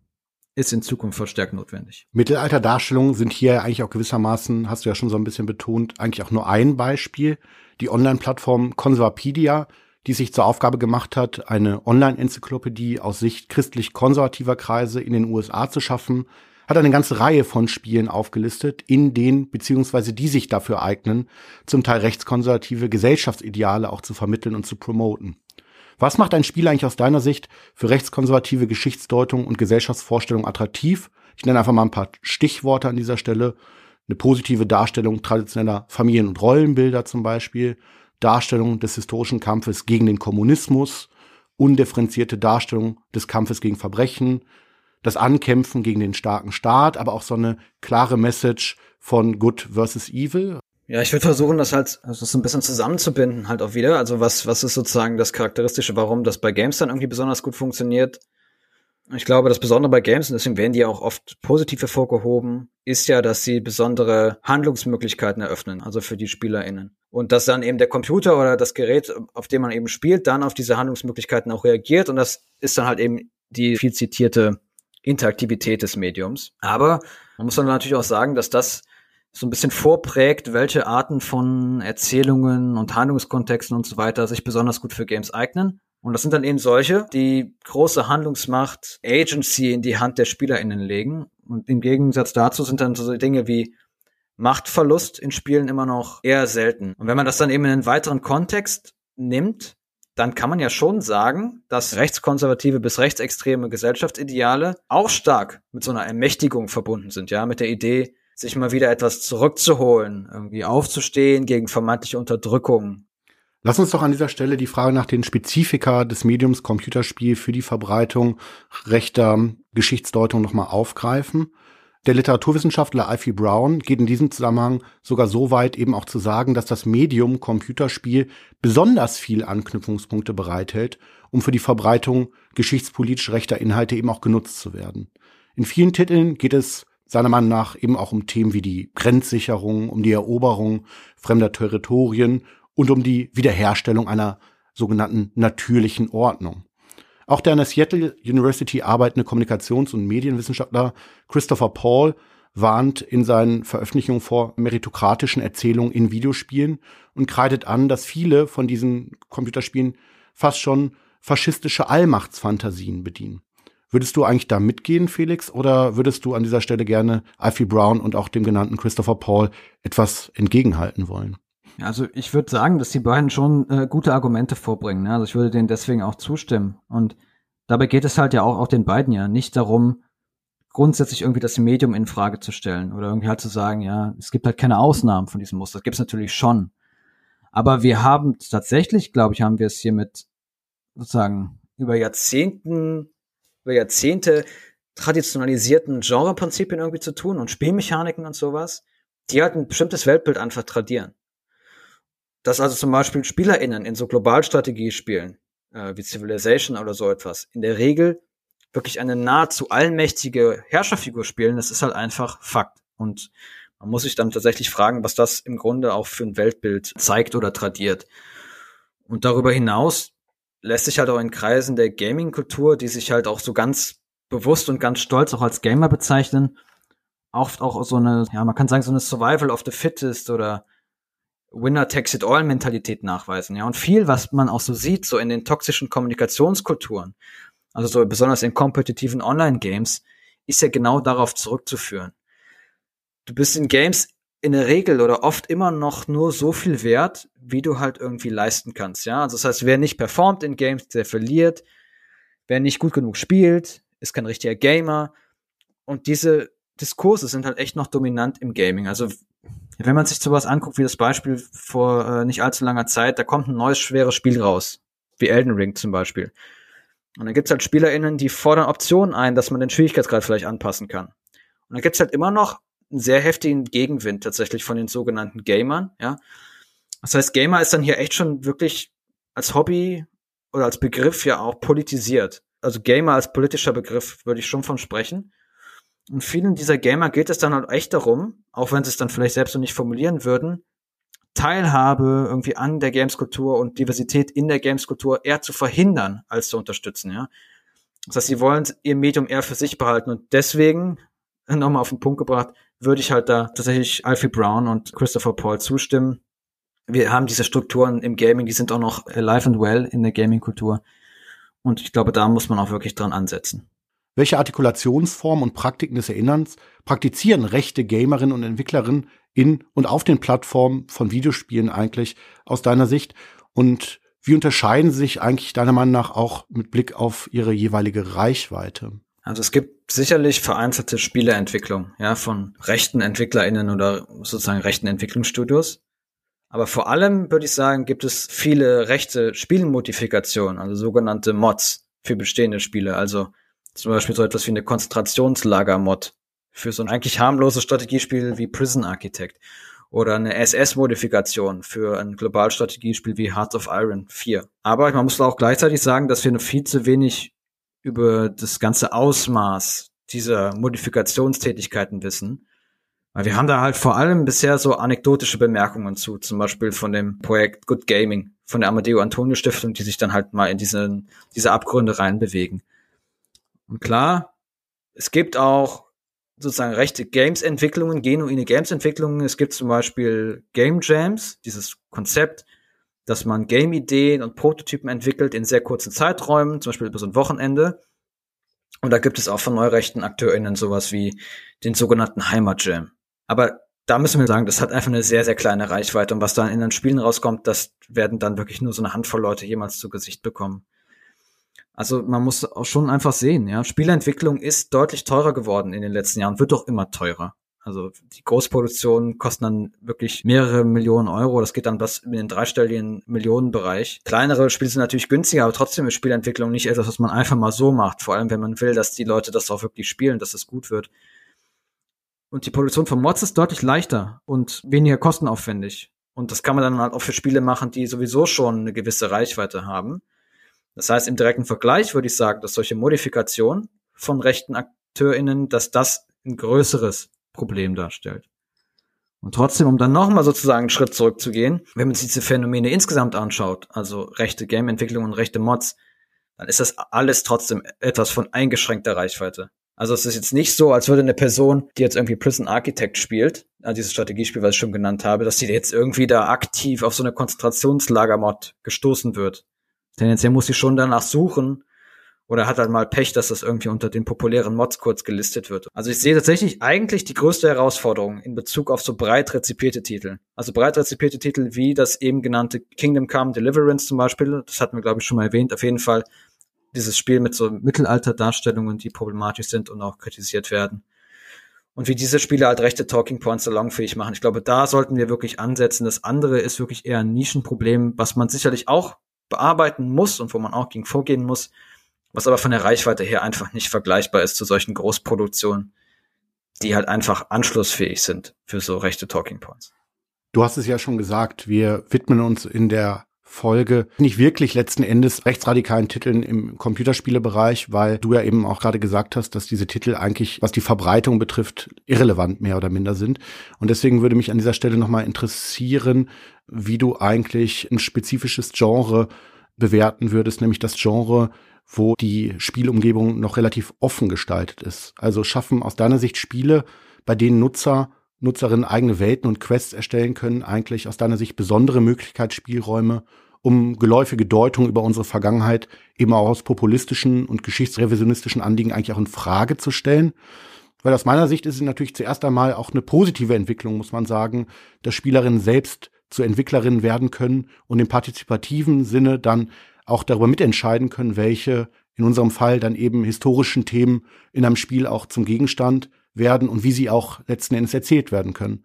ist in Zukunft verstärkt notwendig. Mittelalterdarstellungen sind hier eigentlich auch gewissermaßen, hast du ja schon so ein bisschen betont, eigentlich auch nur ein Beispiel. Die Online-Plattform Conservapedia, die sich zur Aufgabe gemacht hat, eine Online-Enzyklopädie aus Sicht christlich-konservativer Kreise in den USA zu schaffen, hat eine ganze Reihe von Spielen aufgelistet, in denen beziehungsweise die sich dafür eignen, zum Teil rechtskonservative Gesellschaftsideale auch zu vermitteln und zu promoten. Was macht ein Spiel eigentlich aus deiner Sicht für rechtskonservative Geschichtsdeutung und Gesellschaftsvorstellung attraktiv? Ich nenne einfach mal ein paar Stichworte an dieser Stelle. Eine positive Darstellung traditioneller Familien- und Rollenbilder zum Beispiel, Darstellung des historischen Kampfes gegen den Kommunismus, undifferenzierte Darstellung des Kampfes gegen Verbrechen, das Ankämpfen gegen den starken Staat, aber auch so eine klare Message von Good versus Evil. Ja, ich würde versuchen, das halt also so ein bisschen zusammenzubinden, halt auch wieder. Also was, was ist sozusagen das Charakteristische, warum das bei Games dann irgendwie besonders gut funktioniert? Ich glaube, das Besondere bei Games, und deswegen werden die auch oft positiv hervorgehoben, ist ja, dass sie besondere Handlungsmöglichkeiten eröffnen, also für die SpielerInnen. Und dass dann eben der Computer oder das Gerät, auf dem man eben spielt, dann auf diese Handlungsmöglichkeiten auch reagiert. Und das ist dann halt eben die viel zitierte Interaktivität des Mediums. Aber man muss dann natürlich auch sagen, dass das so ein bisschen vorprägt, welche Arten von Erzählungen und Handlungskontexten und so weiter sich besonders gut für Games eignen. Und das sind dann eben solche, die große Handlungsmacht, Agency in die Hand der SpielerInnen legen. Und im Gegensatz dazu sind dann so Dinge wie Machtverlust in Spielen immer noch eher selten. Und wenn man das dann eben in einen weiteren Kontext nimmt, dann kann man ja schon sagen, dass rechtskonservative bis rechtsextreme Gesellschaftsideale auch stark mit so einer Ermächtigung verbunden sind, ja, mit der Idee, sich mal wieder etwas zurückzuholen, irgendwie aufzustehen gegen vermeintliche Unterdrückung. Lass uns doch an dieser Stelle die Frage nach den Spezifika des Mediums Computerspiel für die Verbreitung rechter Geschichtsdeutung nochmal aufgreifen. Der Literaturwissenschaftler Alfie Brown geht in diesem Zusammenhang sogar so weit, eben auch zu sagen, dass das Medium Computerspiel besonders viel Anknüpfungspunkte bereithält, um für die Verbreitung geschichtspolitisch rechter Inhalte eben auch genutzt zu werden. In vielen Titeln geht es seiner Meinung nach eben auch um Themen wie die Grenzsicherung, um die Eroberung fremder Territorien und um die Wiederherstellung einer sogenannten natürlichen Ordnung. Auch der an der Seattle University arbeitende Kommunikations- und Medienwissenschaftler Christopher Paul warnt in seinen Veröffentlichungen vor meritokratischen Erzählungen in Videospielen und kreidet an, dass viele von diesen Computerspielen fast schon faschistische Allmachtsfantasien bedienen. Würdest du eigentlich da mitgehen, Felix, oder würdest du an dieser Stelle gerne Alfie Brown und auch dem genannten Christopher Paul etwas entgegenhalten wollen? Also ich würde sagen, dass die beiden schon äh, gute Argumente vorbringen. Ne? Also ich würde denen deswegen auch zustimmen. Und dabei geht es halt ja auch, auch den beiden ja nicht darum, grundsätzlich irgendwie das Medium in Frage zu stellen oder irgendwie halt zu sagen, ja, es gibt halt keine Ausnahmen von diesem Muster. Das gibt es natürlich schon. Aber wir haben tatsächlich, glaube ich, haben wir es hier mit sozusagen über Jahrzehnten, über Jahrzehnte traditionalisierten Genreprinzipien irgendwie zu tun und Spielmechaniken und sowas, die halt ein bestimmtes Weltbild einfach tradieren dass also zum Beispiel SpielerInnen in so Globalstrategiespielen äh, wie Civilization oder so etwas in der Regel wirklich eine nahezu allmächtige Herrscherfigur spielen, das ist halt einfach Fakt. Und man muss sich dann tatsächlich fragen, was das im Grunde auch für ein Weltbild zeigt oder tradiert. Und darüber hinaus lässt sich halt auch in Kreisen der Gaming-Kultur, die sich halt auch so ganz bewusst und ganz stolz auch als Gamer bezeichnen, oft auch so eine, ja, man kann sagen, so eine Survival of the Fittest oder Winner takes it all Mentalität nachweisen, ja. Und viel, was man auch so sieht, so in den toxischen Kommunikationskulturen, also so besonders in kompetitiven Online-Games, ist ja genau darauf zurückzuführen. Du bist in Games in der Regel oder oft immer noch nur so viel wert, wie du halt irgendwie leisten kannst, ja. Also das heißt, wer nicht performt in Games, der verliert. Wer nicht gut genug spielt, ist kein richtiger Gamer. Und diese Diskurse sind halt echt noch dominant im Gaming. Also wenn man sich sowas anguckt, wie das Beispiel vor äh, nicht allzu langer Zeit, da kommt ein neues schweres Spiel raus, wie Elden Ring zum Beispiel. Und dann gibt's halt SpielerInnen, die fordern Optionen ein, dass man den Schwierigkeitsgrad vielleicht anpassen kann. Und dann gibt's halt immer noch einen sehr heftigen Gegenwind tatsächlich von den sogenannten Gamern, ja. Das heißt, Gamer ist dann hier echt schon wirklich als Hobby oder als Begriff ja auch politisiert. Also Gamer als politischer Begriff würde ich schon von sprechen. Und vielen dieser Gamer geht es dann halt echt darum, auch wenn sie es dann vielleicht selbst so nicht formulieren würden, Teilhabe irgendwie an der Gameskultur und Diversität in der Gameskultur eher zu verhindern, als zu unterstützen, ja. Das heißt, sie wollen ihr Medium eher für sich behalten und deswegen, nochmal auf den Punkt gebracht, würde ich halt da tatsächlich Alfie Brown und Christopher Paul zustimmen. Wir haben diese Strukturen im Gaming, die sind auch noch alive and well in der Gaming-Kultur. Und ich glaube, da muss man auch wirklich dran ansetzen. Welche Artikulationsformen und Praktiken des Erinnerns praktizieren rechte Gamerinnen und Entwicklerinnen in und auf den Plattformen von Videospielen eigentlich aus deiner Sicht? Und Wie unterscheiden sie sich eigentlich deiner Meinung nach auch mit Blick auf ihre jeweilige Reichweite? Also es gibt sicherlich vereinzelte Spieleentwicklung, ja, von rechten EntwicklerInnen oder sozusagen rechten Entwicklungsstudios. Aber vor allem würde ich sagen, gibt es viele rechte Spielmodifikationen, also sogenannte Mods für bestehende Spiele. Also zum Beispiel so etwas wie eine Konzentrationslager-Mod für so ein eigentlich harmloses Strategiespiel wie Prison Architect oder eine SS-Modifikation für ein Globalstrategiespiel wie Hearts of Iron 4. Aber man muss auch gleichzeitig sagen, dass wir noch viel zu wenig über das ganze Ausmaß dieser Modifikationstätigkeiten wissen. Weil wir haben da halt vor allem bisher so anekdotische Bemerkungen zu, zum Beispiel von dem Projekt Good Gaming von der Amadeo Antonio Stiftung, die sich dann halt mal in diese, diese Abgründe reinbewegen. Und klar, es gibt auch sozusagen rechte Games-Entwicklungen, genuine Games-Entwicklungen. Es gibt zum Beispiel Game Jams, dieses Konzept, dass man Game-Ideen und Prototypen entwickelt in sehr kurzen Zeiträumen, zum Beispiel über so ein Wochenende. Und da gibt es auch von neurechten AkteurInnen sowas wie den sogenannten Heimat-Jam. Aber da müssen wir sagen, das hat einfach eine sehr, sehr kleine Reichweite. Und was da in den Spielen rauskommt, das werden dann wirklich nur so eine Handvoll Leute jemals zu Gesicht bekommen. Also man muss auch schon einfach sehen, ja. Spielentwicklung ist deutlich teurer geworden in den letzten Jahren, wird doch immer teurer. Also die Großproduktionen kosten dann wirklich mehrere Millionen Euro. Das geht dann bis in den dreistelligen Millionenbereich. Kleinere Spiele sind natürlich günstiger, aber trotzdem ist Spielentwicklung nicht etwas, was man einfach mal so macht. Vor allem, wenn man will, dass die Leute das auch wirklich spielen, dass es das gut wird. Und die Produktion von Mods ist deutlich leichter und weniger kostenaufwendig. Und das kann man dann halt auch für Spiele machen, die sowieso schon eine gewisse Reichweite haben. Das heißt, im direkten Vergleich würde ich sagen, dass solche Modifikationen von rechten AkteurInnen, dass das ein größeres Problem darstellt. Und trotzdem, um dann nochmal sozusagen einen Schritt zurückzugehen, wenn man sich diese Phänomene insgesamt anschaut, also rechte Game-Entwicklung und rechte Mods, dann ist das alles trotzdem etwas von eingeschränkter Reichweite. Also es ist jetzt nicht so, als würde eine Person, die jetzt irgendwie Prison Architect spielt, also dieses Strategiespiel, was ich schon genannt habe, dass sie jetzt irgendwie da aktiv auf so eine Konzentrationslager-Mod gestoßen wird. Tendenziell muss sie schon danach suchen oder hat halt mal Pech, dass das irgendwie unter den populären Mods kurz gelistet wird. Also ich sehe tatsächlich eigentlich die größte Herausforderung in Bezug auf so breit rezipierte Titel. Also breit rezipierte Titel wie das eben genannte Kingdom Come Deliverance zum Beispiel, das hatten wir glaube ich schon mal erwähnt, auf jeden Fall dieses Spiel mit so Mittelalter-Darstellungen, die problematisch sind und auch kritisiert werden. Und wie diese Spiele halt rechte Talking Points salonfähig machen. Ich glaube, da sollten wir wirklich ansetzen. Das andere ist wirklich eher ein Nischenproblem, was man sicherlich auch bearbeiten muss und wo man auch gegen vorgehen muss, was aber von der Reichweite her einfach nicht vergleichbar ist zu solchen Großproduktionen, die halt einfach anschlussfähig sind für so rechte Talking Points. Du hast es ja schon gesagt, wir widmen uns in der Folge nicht wirklich letzten Endes rechtsradikalen Titeln im Computerspielebereich, weil du ja eben auch gerade gesagt hast, dass diese Titel eigentlich, was die Verbreitung betrifft, irrelevant mehr oder minder sind. Und deswegen würde mich an dieser Stelle nochmal interessieren, wie du eigentlich ein spezifisches Genre bewerten würdest, nämlich das Genre, wo die Spielumgebung noch relativ offen gestaltet ist. Also schaffen aus deiner Sicht Spiele, bei denen Nutzer Nutzerinnen eigene Welten und Quests erstellen können, eigentlich aus deiner Sicht besondere Möglichkeitsspielräume, um geläufige Deutung über unsere Vergangenheit eben auch aus populistischen und geschichtsrevisionistischen Anliegen eigentlich auch in Frage zu stellen. Weil aus meiner Sicht ist es natürlich zuerst einmal auch eine positive Entwicklung, muss man sagen, dass Spielerinnen selbst zu Entwicklerinnen werden können und im partizipativen Sinne dann auch darüber mitentscheiden können, welche in unserem Fall dann eben historischen Themen in einem Spiel auch zum Gegenstand werden und wie sie auch letzten Endes erzählt werden können.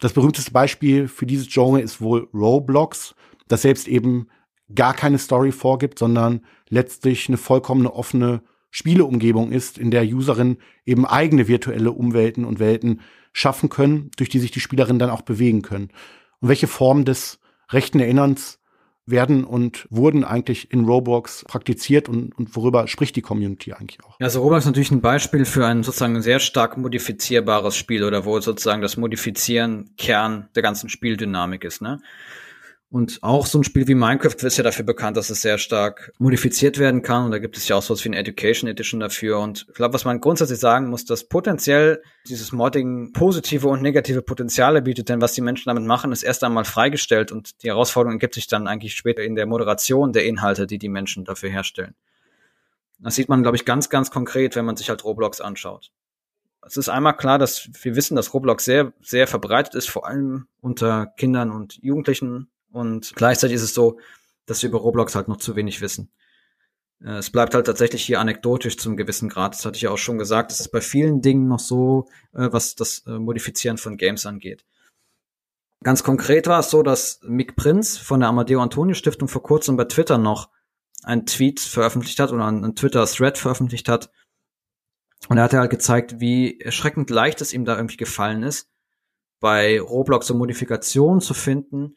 Das berühmteste Beispiel für dieses Genre ist wohl Roblox, das selbst eben gar keine Story vorgibt, sondern letztlich eine vollkommene offene Spieleumgebung ist, in der Userinnen eben eigene virtuelle Umwelten und Welten schaffen können, durch die sich die Spielerinnen dann auch bewegen können. Und welche Form des rechten Erinnerns werden und wurden eigentlich in Roblox praktiziert und, und worüber spricht die Community eigentlich auch? Also Roblox ist natürlich ein Beispiel für ein sozusagen sehr stark modifizierbares Spiel oder wo sozusagen das Modifizieren Kern der ganzen Spieldynamik ist, ne? Und auch so ein Spiel wie Minecraft ist ja dafür bekannt, dass es sehr stark modifiziert werden kann. Und da gibt es ja auch sowas wie eine Education Edition dafür. Und ich glaube, was man grundsätzlich sagen muss, dass potenziell dieses Modding positive und negative Potenziale bietet. Denn was die Menschen damit machen, ist erst einmal freigestellt. Und die Herausforderung ergibt sich dann eigentlich später in der Moderation der Inhalte, die die Menschen dafür herstellen. Das sieht man, glaube ich, ganz, ganz konkret, wenn man sich halt Roblox anschaut. Es ist einmal klar, dass wir wissen, dass Roblox sehr, sehr verbreitet ist, vor allem unter Kindern und Jugendlichen und gleichzeitig ist es so, dass wir über Roblox halt noch zu wenig wissen. Äh, es bleibt halt tatsächlich hier anekdotisch zum gewissen Grad. Das hatte ich ja auch schon gesagt. Das ist bei vielen Dingen noch so, äh, was das äh, Modifizieren von Games angeht. Ganz konkret war es so, dass Mick Prinz von der Amadeo Antonio Stiftung vor kurzem bei Twitter noch einen Tweet veröffentlicht hat oder einen Twitter-Thread veröffentlicht hat. Und er hat halt gezeigt, wie erschreckend leicht es ihm da irgendwie gefallen ist, bei Roblox so Modifikationen zu finden,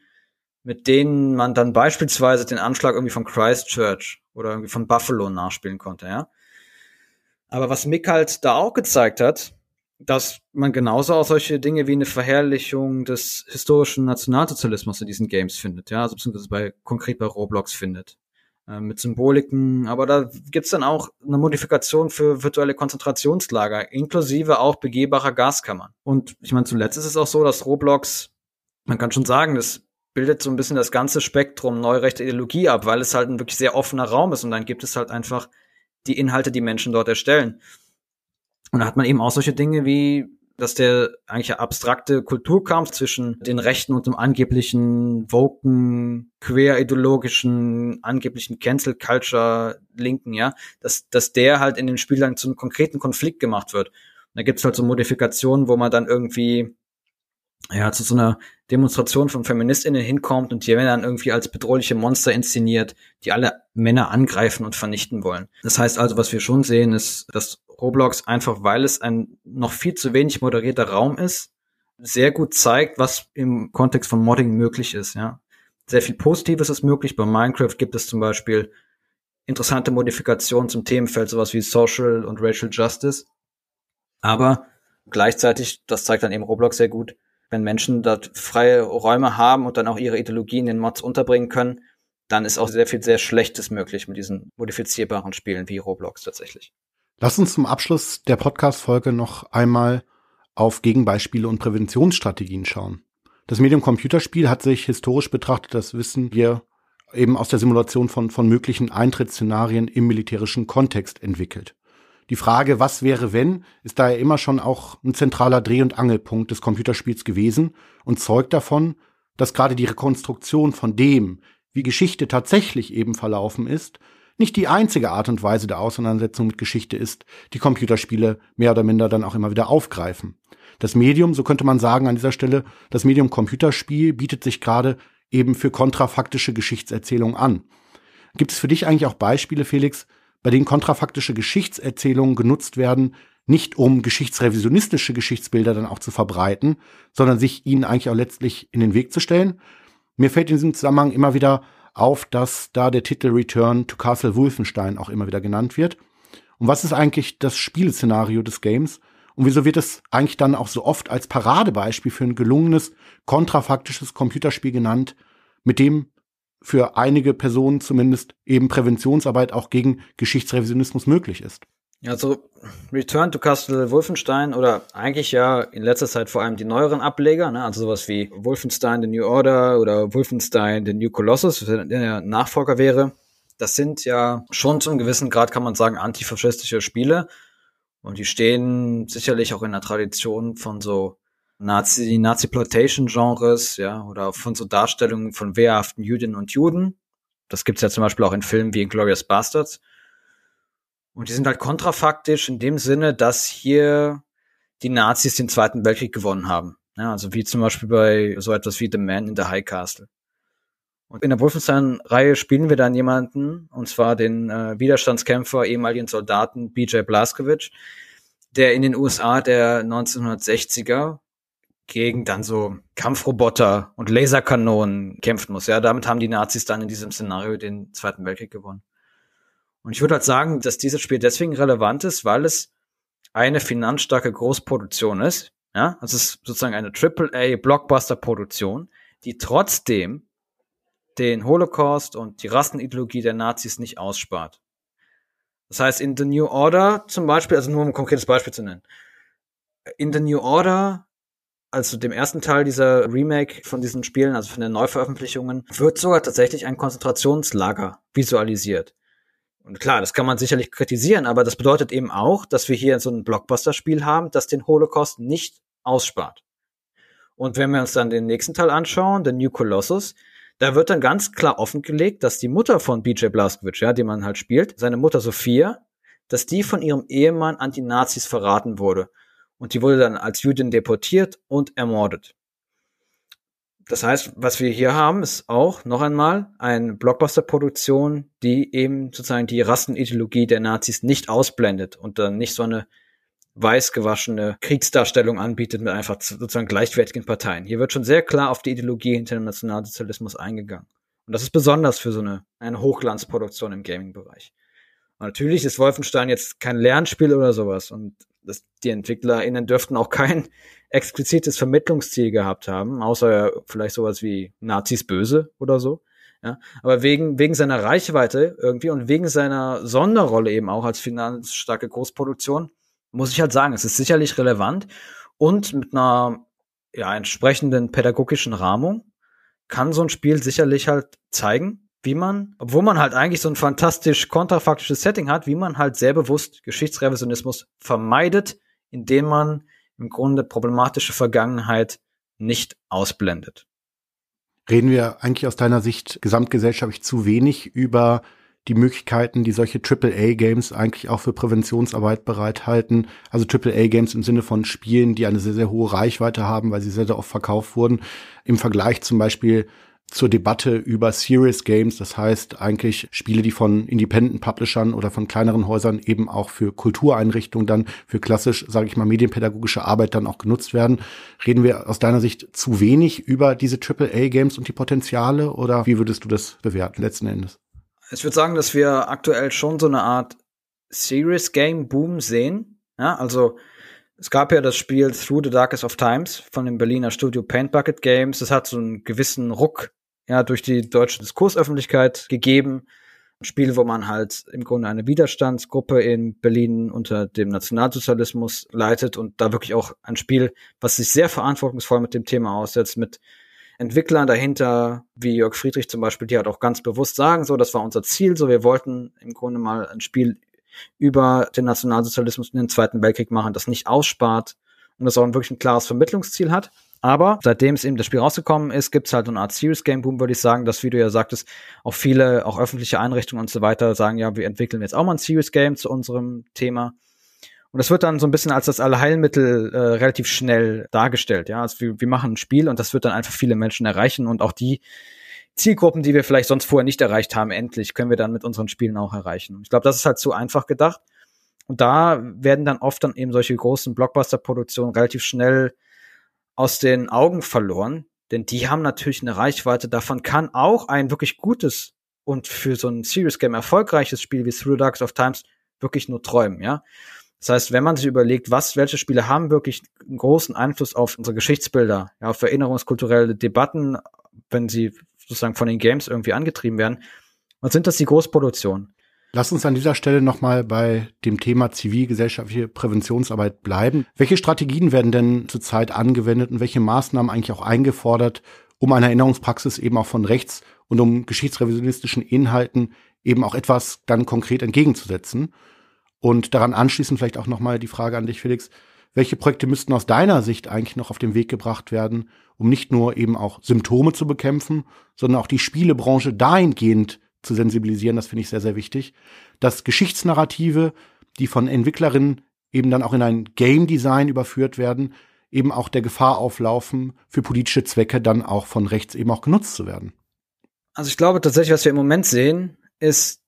mit denen man dann beispielsweise den Anschlag irgendwie von Christchurch oder irgendwie von Buffalo nachspielen konnte, ja. Aber was Mick halt da auch gezeigt hat, dass man genauso auch solche Dinge wie eine Verherrlichung des historischen Nationalsozialismus in diesen Games findet, ja, also beziehungsweise bei, konkret bei Roblox findet. Äh, mit Symboliken, aber da gibt's dann auch eine Modifikation für virtuelle Konzentrationslager, inklusive auch begehbarer Gaskammern. Und ich meine, zuletzt ist es auch so, dass Roblox, man kann schon sagen, das bildet so ein bisschen das ganze Spektrum neurechte Ideologie ab, weil es halt ein wirklich sehr offener Raum ist und dann gibt es halt einfach die Inhalte, die Menschen dort erstellen. Und da hat man eben auch solche Dinge wie, dass der eigentlich abstrakte Kulturkampf zwischen den Rechten und dem angeblichen woken, queer-ideologischen, angeblichen Cancel Culture Linken, ja, dass, dass der halt in den Spielern zu einem konkreten Konflikt gemacht wird. Und da gibt's halt so Modifikationen, wo man dann irgendwie ja, zu so einer Demonstration von FeministInnen hinkommt und die werden dann irgendwie als bedrohliche Monster inszeniert, die alle Männer angreifen und vernichten wollen. Das heißt also, was wir schon sehen, ist, dass Roblox einfach, weil es ein noch viel zu wenig moderierter Raum ist, sehr gut zeigt, was im Kontext von Modding möglich ist, ja. Sehr viel Positives ist möglich. Bei Minecraft gibt es zum Beispiel interessante Modifikationen zum Themenfeld, sowas wie Social und Racial Justice. Aber gleichzeitig, das zeigt dann eben Roblox sehr gut, wenn Menschen dort freie Räume haben und dann auch ihre Ideologien in den Mods unterbringen können, dann ist auch sehr viel sehr Schlechtes möglich mit diesen modifizierbaren Spielen wie Roblox tatsächlich. Lass uns zum Abschluss der Podcast-Folge noch einmal auf Gegenbeispiele und Präventionsstrategien schauen. Das Medium Computerspiel hat sich historisch betrachtet, das wissen wir, eben aus der Simulation von, von möglichen Eintrittsszenarien im militärischen Kontext entwickelt. Die Frage, was wäre wenn, ist daher immer schon auch ein zentraler Dreh- und Angelpunkt des Computerspiels gewesen und zeugt davon, dass gerade die Rekonstruktion von dem, wie Geschichte tatsächlich eben verlaufen ist, nicht die einzige Art und Weise der Auseinandersetzung mit Geschichte ist, die Computerspiele mehr oder minder dann auch immer wieder aufgreifen. Das Medium, so könnte man sagen an dieser Stelle, das Medium Computerspiel bietet sich gerade eben für kontrafaktische Geschichtserzählung an. Gibt es für dich eigentlich auch Beispiele, Felix, bei denen kontrafaktische Geschichtserzählungen genutzt werden, nicht um geschichtsrevisionistische Geschichtsbilder dann auch zu verbreiten, sondern sich ihnen eigentlich auch letztlich in den Weg zu stellen. Mir fällt in diesem Zusammenhang immer wieder auf, dass da der Titel Return to Castle Wolfenstein auch immer wieder genannt wird. Und was ist eigentlich das Spielszenario des Games? Und wieso wird es eigentlich dann auch so oft als Paradebeispiel für ein gelungenes, kontrafaktisches Computerspiel genannt, mit dem für einige Personen zumindest eben Präventionsarbeit auch gegen Geschichtsrevisionismus möglich ist. Also Return to Castle Wolfenstein oder eigentlich ja in letzter Zeit vor allem die neueren Ableger, ne? also sowas wie Wolfenstein The New Order oder Wolfenstein The New Colossus, der Nachfolger wäre. Das sind ja schon zu einem gewissen Grad, kann man sagen, antifaschistische Spiele. Und die stehen sicherlich auch in der Tradition von so Nazi, Nazi-Ploitation-Genres, ja, oder von so Darstellungen von wehrhaften Jüdinnen und Juden. Das gibt's ja zum Beispiel auch in Filmen wie in Glorious Bastards. Und die sind halt kontrafaktisch in dem Sinne, dass hier die Nazis den Zweiten Weltkrieg gewonnen haben. Ja, also wie zum Beispiel bei so etwas wie The Man in the High Castle. Und in der Wolfenstein-Reihe spielen wir dann jemanden, und zwar den äh, Widerstandskämpfer, ehemaligen Soldaten BJ Blazkowicz, der in den USA der 1960er gegen dann so Kampfroboter und Laserkanonen kämpfen muss. Ja, damit haben die Nazis dann in diesem Szenario den Zweiten Weltkrieg gewonnen. Und ich würde halt sagen, dass dieses Spiel deswegen relevant ist, weil es eine finanzstarke Großproduktion ist. Ja, es ist sozusagen eine AAA Blockbuster Produktion, die trotzdem den Holocaust und die Rassenideologie der Nazis nicht ausspart. Das heißt, in The New Order zum Beispiel, also nur um ein konkretes Beispiel zu nennen, in The New Order also dem ersten Teil dieser Remake von diesen Spielen, also von den Neuveröffentlichungen, wird sogar tatsächlich ein Konzentrationslager visualisiert. Und klar, das kann man sicherlich kritisieren, aber das bedeutet eben auch, dass wir hier so ein Blockbuster-Spiel haben, das den Holocaust nicht ausspart. Und wenn wir uns dann den nächsten Teil anschauen, The New Colossus, da wird dann ganz klar offengelegt, dass die Mutter von BJ Blazkowicz, ja, die man halt spielt, seine Mutter Sophia, dass die von ihrem Ehemann an die Nazis verraten wurde. Und die wurde dann als Jüdin deportiert und ermordet. Das heißt, was wir hier haben, ist auch noch einmal eine Blockbuster-Produktion, die eben sozusagen die Rassenideologie der Nazis nicht ausblendet und dann nicht so eine weiß gewaschene Kriegsdarstellung anbietet mit einfach sozusagen gleichwertigen Parteien. Hier wird schon sehr klar auf die Ideologie hinter dem Nationalsozialismus eingegangen. Und das ist besonders für so eine, eine Hochglanzproduktion im Gaming-Bereich. Natürlich ist Wolfenstein jetzt kein Lernspiel oder sowas und das, die EntwicklerInnen dürften auch kein explizites Vermittlungsziel gehabt haben, außer vielleicht sowas wie Nazis böse oder so. Ja, aber wegen, wegen seiner Reichweite irgendwie und wegen seiner Sonderrolle eben auch als finanzstarke Großproduktion muss ich halt sagen, es ist sicherlich relevant und mit einer ja, entsprechenden pädagogischen Rahmung kann so ein Spiel sicherlich halt zeigen, wie man, obwohl man halt eigentlich so ein fantastisch kontrafaktisches Setting hat, wie man halt sehr bewusst Geschichtsrevisionismus vermeidet, indem man im Grunde problematische Vergangenheit nicht ausblendet. Reden wir eigentlich aus deiner Sicht gesamtgesellschaftlich zu wenig über die Möglichkeiten, die solche AAA-Games eigentlich auch für Präventionsarbeit bereithalten. Also AAA-Games im Sinne von Spielen, die eine sehr, sehr hohe Reichweite haben, weil sie sehr, sehr oft verkauft wurden. Im Vergleich zum Beispiel zur Debatte über Serious Games, das heißt eigentlich Spiele, die von Independent Publishern oder von kleineren Häusern eben auch für Kultureinrichtungen dann für klassisch, sage ich mal, medienpädagogische Arbeit dann auch genutzt werden. Reden wir aus deiner Sicht zu wenig über diese AAA Games und die Potenziale oder wie würdest du das bewerten letzten Endes? Ich würde sagen, dass wir aktuell schon so eine Art Serious Game Boom sehen. Ja, also es gab ja das Spiel Through the Darkest of Times von dem Berliner Studio Paint Bucket Games. Das hat so einen gewissen Ruck ja durch die deutsche Diskursöffentlichkeit gegeben. Ein Spiel, wo man halt im Grunde eine Widerstandsgruppe in Berlin unter dem Nationalsozialismus leitet und da wirklich auch ein Spiel, was sich sehr verantwortungsvoll mit dem Thema aussetzt, mit Entwicklern dahinter, wie Jörg Friedrich zum Beispiel, die halt auch ganz bewusst sagen, so, das war unser Ziel, so, wir wollten im Grunde mal ein Spiel über den Nationalsozialismus in den Zweiten Weltkrieg machen, das nicht ausspart und das auch wirklich ein klares Vermittlungsziel hat. Aber seitdem es eben das Spiel rausgekommen ist, gibt es halt eine Art Serious Game Boom, würde ich sagen, dass, wie du ja sagtest, auch viele, auch öffentliche Einrichtungen und so weiter sagen, ja, wir entwickeln jetzt auch mal ein Serious Game zu unserem Thema. Und das wird dann so ein bisschen als das Allheilmittel äh, relativ schnell dargestellt. Ja, also wir, wir machen ein Spiel und das wird dann einfach viele Menschen erreichen und auch die Zielgruppen, die wir vielleicht sonst vorher nicht erreicht haben, endlich können wir dann mit unseren Spielen auch erreichen. Ich glaube, das ist halt zu einfach gedacht. Und da werden dann oft dann eben solche großen Blockbuster-Produktionen relativ schnell aus den Augen verloren, denn die haben natürlich eine Reichweite. Davon kann auch ein wirklich gutes und für so ein Serious Game erfolgreiches Spiel wie Through Darks of Times wirklich nur träumen, ja. Das heißt, wenn man sich überlegt, was, welche Spiele haben wirklich einen großen Einfluss auf unsere Geschichtsbilder, ja, auf erinnerungskulturelle Debatten, wenn sie sozusagen von den Games irgendwie angetrieben werden, was sind das die Großproduktionen? Lass uns an dieser Stelle nochmal bei dem Thema zivilgesellschaftliche Präventionsarbeit bleiben. Welche Strategien werden denn zurzeit angewendet und welche Maßnahmen eigentlich auch eingefordert, um einer Erinnerungspraxis eben auch von rechts und um geschichtsrevisionistischen Inhalten eben auch etwas dann konkret entgegenzusetzen? Und daran anschließend vielleicht auch nochmal die Frage an dich, Felix. Welche Projekte müssten aus deiner Sicht eigentlich noch auf den Weg gebracht werden, um nicht nur eben auch Symptome zu bekämpfen, sondern auch die Spielebranche dahingehend zu sensibilisieren, das finde ich sehr, sehr wichtig, dass Geschichtsnarrative, die von Entwicklerinnen eben dann auch in ein Game Design überführt werden, eben auch der Gefahr auflaufen, für politische Zwecke dann auch von rechts eben auch genutzt zu werden. Also ich glaube tatsächlich, was wir im Moment sehen, ist,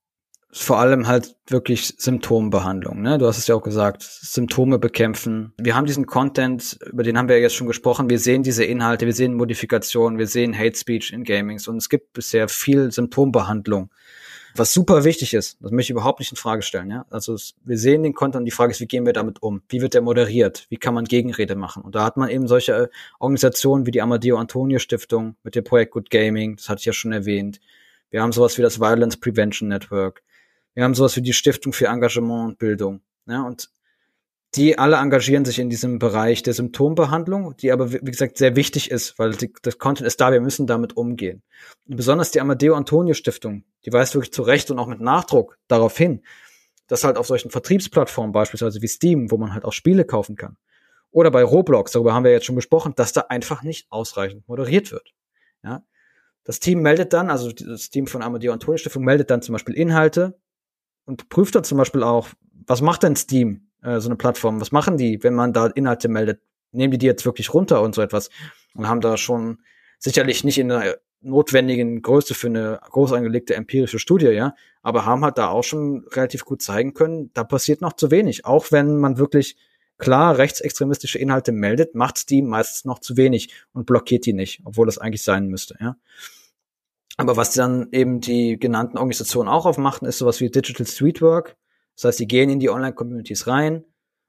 vor allem halt wirklich Symptombehandlung. Ne? Du hast es ja auch gesagt, Symptome bekämpfen. Wir haben diesen Content, über den haben wir ja jetzt schon gesprochen. Wir sehen diese Inhalte, wir sehen Modifikationen, wir sehen Hate Speech in Gamings und es gibt bisher viel Symptombehandlung, was super wichtig ist. Das möchte ich überhaupt nicht in Frage stellen. Ja? Also wir sehen den Content und die Frage ist, wie gehen wir damit um? Wie wird der moderiert? Wie kann man Gegenrede machen? Und da hat man eben solche Organisationen wie die Amadeo Antonio Stiftung mit dem Projekt Good Gaming, das hatte ich ja schon erwähnt. Wir haben sowas wie das Violence Prevention Network. Wir haben sowas wie die Stiftung für Engagement und Bildung. Ja, und die alle engagieren sich in diesem Bereich der Symptombehandlung, die aber, wie gesagt, sehr wichtig ist, weil die, das Content ist da, wir müssen damit umgehen. Und besonders die Amadeo Antonio Stiftung, die weist wirklich zu Recht und auch mit Nachdruck darauf hin, dass halt auf solchen Vertriebsplattformen, beispielsweise wie Steam, wo man halt auch Spiele kaufen kann, oder bei Roblox, darüber haben wir jetzt schon gesprochen, dass da einfach nicht ausreichend moderiert wird. Ja, Das Team meldet dann, also das Team von Amadeo Antonio Stiftung meldet dann zum Beispiel Inhalte und prüft dann zum Beispiel auch, was macht denn Steam, äh, so eine Plattform, was machen die, wenn man da Inhalte meldet? Nehmen die die jetzt wirklich runter und so etwas? Und haben da schon sicherlich nicht in einer notwendigen Größe für eine groß angelegte empirische Studie, ja, aber haben halt da auch schon relativ gut zeigen können, da passiert noch zu wenig. Auch wenn man wirklich klar rechtsextremistische Inhalte meldet, macht Steam meistens noch zu wenig und blockiert die nicht, obwohl das eigentlich sein müsste, ja. Aber was dann eben die genannten Organisationen auch aufmachen, ist sowas wie Digital Streetwork. Das heißt, die gehen in die Online-Communities rein,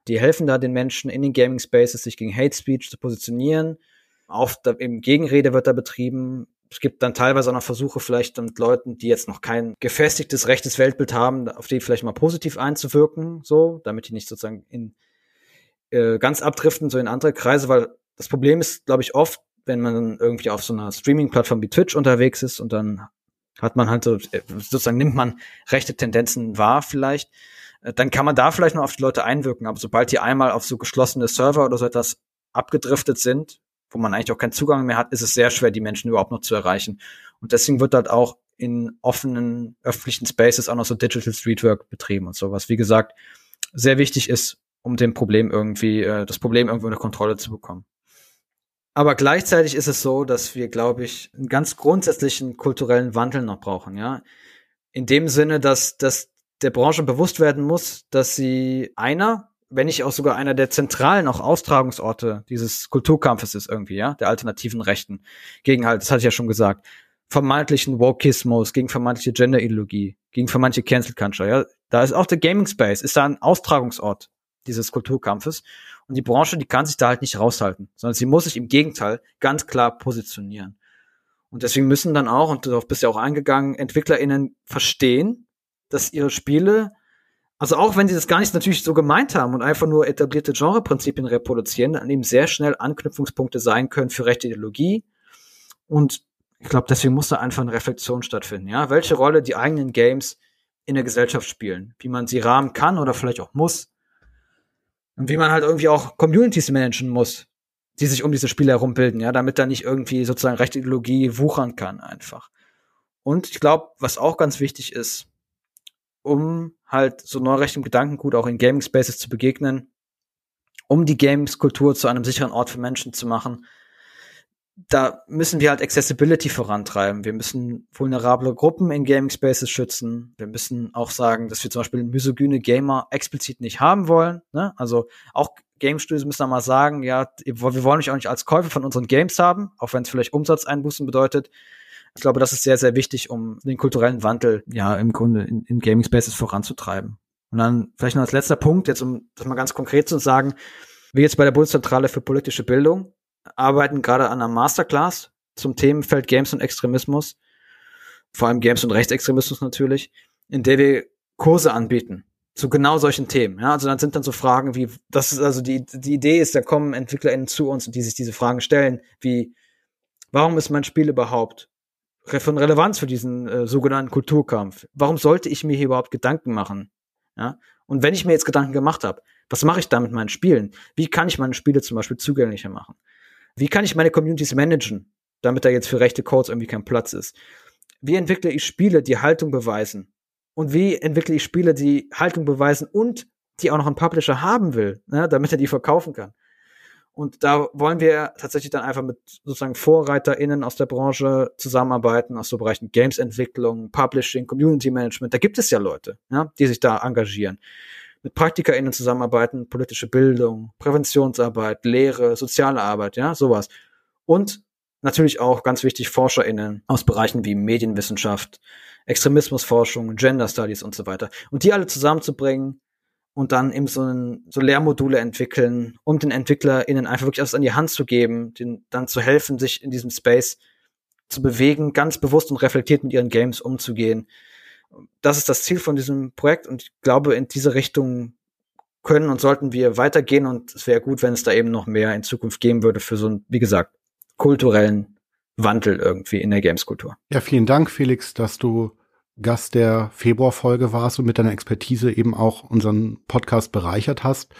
die helfen da den Menschen in den Gaming Spaces, sich gegen Hate Speech zu positionieren. Da, eben Gegenrede wird da betrieben. Es gibt dann teilweise auch noch Versuche, vielleicht mit Leuten, die jetzt noch kein gefestigtes rechtes Weltbild haben, auf die vielleicht mal positiv einzuwirken, so, damit die nicht sozusagen in äh, ganz abdriften, so in andere Kreise, weil das Problem ist, glaube ich, oft, wenn man irgendwie auf so einer Streaming-Plattform wie Twitch unterwegs ist und dann hat man halt so, äh, sozusagen nimmt man rechte Tendenzen wahr vielleicht, äh, dann kann man da vielleicht noch auf die Leute einwirken, aber sobald die einmal auf so geschlossene Server oder so etwas abgedriftet sind, wo man eigentlich auch keinen Zugang mehr hat, ist es sehr schwer, die Menschen überhaupt noch zu erreichen. Und deswegen wird halt auch in offenen öffentlichen Spaces auch noch so Digital Streetwork betrieben und sowas. Wie gesagt, sehr wichtig ist, um dem Problem irgendwie, äh, das Problem irgendwie unter Kontrolle zu bekommen. Aber gleichzeitig ist es so, dass wir, glaube ich, einen ganz grundsätzlichen kulturellen Wandel noch brauchen, ja. In dem Sinne, dass, dass der Branche bewusst werden muss, dass sie einer, wenn nicht auch sogar einer der zentralen auch Austragungsorte dieses Kulturkampfes ist irgendwie, ja, der alternativen Rechten. Gegen halt, das hatte ich ja schon gesagt, vermeintlichen Wokismus, gegen vermeintliche Gender-Ideologie, gegen vermeintliche Cancel Culture, ja. Da ist auch der Gaming Space, ist da ein Austragungsort dieses Kulturkampfes. Und die Branche, die kann sich da halt nicht raushalten, sondern sie muss sich im Gegenteil ganz klar positionieren. Und deswegen müssen dann auch, und darauf bist du ja auch eingegangen, EntwicklerInnen verstehen, dass ihre Spiele, also auch wenn sie das gar nicht natürlich so gemeint haben und einfach nur etablierte Genreprinzipien reproduzieren, dann eben sehr schnell Anknüpfungspunkte sein können für rechte Ideologie. Und ich glaube, deswegen muss da einfach eine Reflexion stattfinden, ja. Welche Rolle die eigenen Games in der Gesellschaft spielen, wie man sie rahmen kann oder vielleicht auch muss und wie man halt irgendwie auch Communities managen muss, die sich um diese Spiele herum bilden, ja, damit da nicht irgendwie sozusagen rechte Ideologie wuchern kann einfach. Und ich glaube, was auch ganz wichtig ist, um halt so neurechtem Gedankengut auch in Gaming Spaces zu begegnen, um die Games-Kultur zu einem sicheren Ort für Menschen zu machen, da müssen wir halt Accessibility vorantreiben. Wir müssen vulnerable Gruppen in Gaming Spaces schützen. Wir müssen auch sagen, dass wir zum Beispiel misogyne Gamer explizit nicht haben wollen. Ne? Also auch Game Studios müssen da mal sagen, ja, wir wollen euch auch nicht als Käufer von unseren Games haben, auch wenn es vielleicht Umsatzeinbußen bedeutet. Ich glaube, das ist sehr, sehr wichtig, um den kulturellen Wandel ja im Grunde in, in Gaming Spaces voranzutreiben. Und dann vielleicht noch als letzter Punkt, jetzt um das mal ganz konkret zu sagen, wie jetzt bei der Bundeszentrale für politische Bildung, arbeiten gerade an einer Masterclass zum Themenfeld Games und Extremismus, vor allem Games und Rechtsextremismus natürlich, in der wir Kurse anbieten zu genau solchen Themen. Ja, also dann sind dann so Fragen wie, das ist also die, die Idee ist, da kommen EntwicklerInnen zu uns, die sich diese Fragen stellen, wie, warum ist mein Spiel überhaupt von Relevanz für diesen äh, sogenannten Kulturkampf? Warum sollte ich mir hier überhaupt Gedanken machen? Ja, und wenn ich mir jetzt Gedanken gemacht habe, was mache ich da mit meinen Spielen? Wie kann ich meine Spiele zum Beispiel zugänglicher machen? Wie kann ich meine Communities managen, damit da jetzt für rechte Codes irgendwie kein Platz ist? Wie entwickle ich Spiele, die Haltung beweisen? Und wie entwickle ich Spiele, die Haltung beweisen und die auch noch ein Publisher haben will, ne, damit er die verkaufen kann? Und da wollen wir tatsächlich dann einfach mit sozusagen VorreiterInnen aus der Branche zusammenarbeiten, aus so Bereichen Games-Entwicklung, Publishing, Community Management. Da gibt es ja Leute, ja, die sich da engagieren mit PraktikerInnen zusammenarbeiten, politische Bildung, Präventionsarbeit, Lehre, soziale Arbeit, ja, sowas. Und natürlich auch ganz wichtig ForscherInnen aus Bereichen wie Medienwissenschaft, Extremismusforschung, Gender Studies und so weiter. Und die alle zusammenzubringen und dann eben so, einen, so Lehrmodule entwickeln, um den EntwicklerInnen einfach wirklich etwas an die Hand zu geben, denen dann zu helfen, sich in diesem Space zu bewegen, ganz bewusst und reflektiert mit ihren Games umzugehen, das ist das Ziel von diesem Projekt und ich glaube, in diese Richtung können und sollten wir weitergehen und es wäre gut, wenn es da eben noch mehr in Zukunft geben würde für so einen, wie gesagt, kulturellen Wandel irgendwie in der Gameskultur. Ja, vielen Dank, Felix, dass du Gast der Februarfolge warst und mit deiner Expertise eben auch unseren Podcast bereichert hast.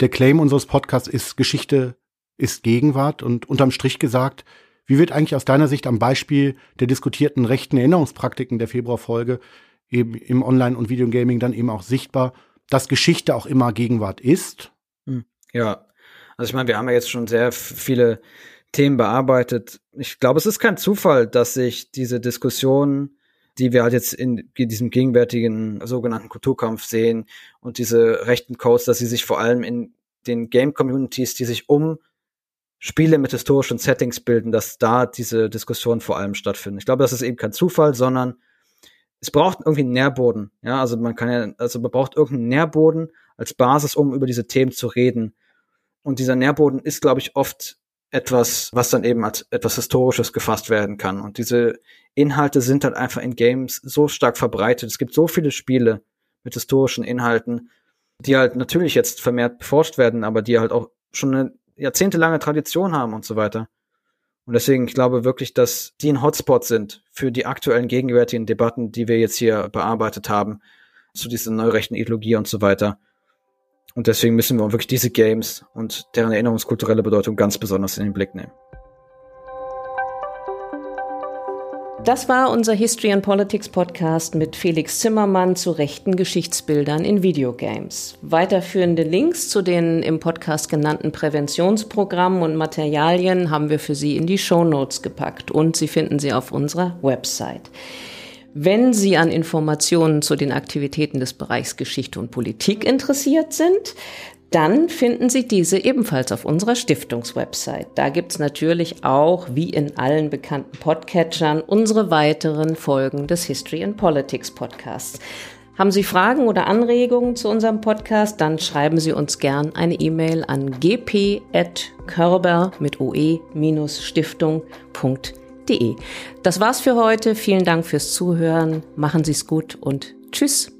Der Claim unseres Podcasts ist Geschichte ist Gegenwart und unterm Strich gesagt, Wie wird eigentlich aus deiner Sicht am Beispiel der diskutierten rechten Erinnerungspraktiken der Februarfolge eben im Online- und Videogaming dann eben auch sichtbar, dass Geschichte auch immer Gegenwart ist? Hm. Ja, also ich meine, wir haben ja jetzt schon sehr viele Themen bearbeitet. Ich glaube, es ist kein Zufall, dass sich diese Diskussion, die wir halt jetzt in diesem gegenwärtigen sogenannten Kulturkampf sehen und diese rechten Codes, dass sie sich vor allem in den Game-Communities, die sich um Spiele mit historischen Settings bilden, dass da diese Diskussion vor allem stattfinden. Ich glaube, das ist eben kein Zufall, sondern es braucht irgendwie einen Nährboden. Ja, also man kann ja, also man braucht irgendeinen Nährboden als Basis, um über diese Themen zu reden. Und dieser Nährboden ist, glaube ich, oft etwas, was dann eben als etwas Historisches gefasst werden kann. Und diese Inhalte sind halt einfach in Games so stark verbreitet. Es gibt so viele Spiele mit historischen Inhalten, die halt natürlich jetzt vermehrt beforscht werden, aber die halt auch schon eine jahrzehntelange Tradition haben und so weiter. Und deswegen, ich glaube wirklich, dass die ein Hotspot sind für die aktuellen gegenwärtigen Debatten, die wir jetzt hier bearbeitet haben, zu dieser neurechten Ideologie und so weiter. Und deswegen müssen wir wirklich diese Games und deren erinnerungskulturelle Bedeutung ganz besonders in den Blick nehmen. Das war unser History and Politics Podcast mit Felix Zimmermann zu rechten Geschichtsbildern in Videogames. Weiterführende Links zu den im Podcast genannten Präventionsprogrammen und Materialien haben wir für Sie in die Show Notes gepackt und Sie finden sie auf unserer Website. Wenn Sie an Informationen zu den Aktivitäten des Bereichs Geschichte und Politik interessiert sind, dann finden Sie diese ebenfalls auf unserer Stiftungswebsite. Da gibt's natürlich auch, wie in allen bekannten Podcatchern, unsere weiteren Folgen des History and Politics Podcasts. Haben Sie Fragen oder Anregungen zu unserem Podcast, dann schreiben Sie uns gern eine E-Mail an gp.körber mit oe-stiftung.de. Das war's für heute. Vielen Dank fürs Zuhören. Machen Sie es gut und tschüss.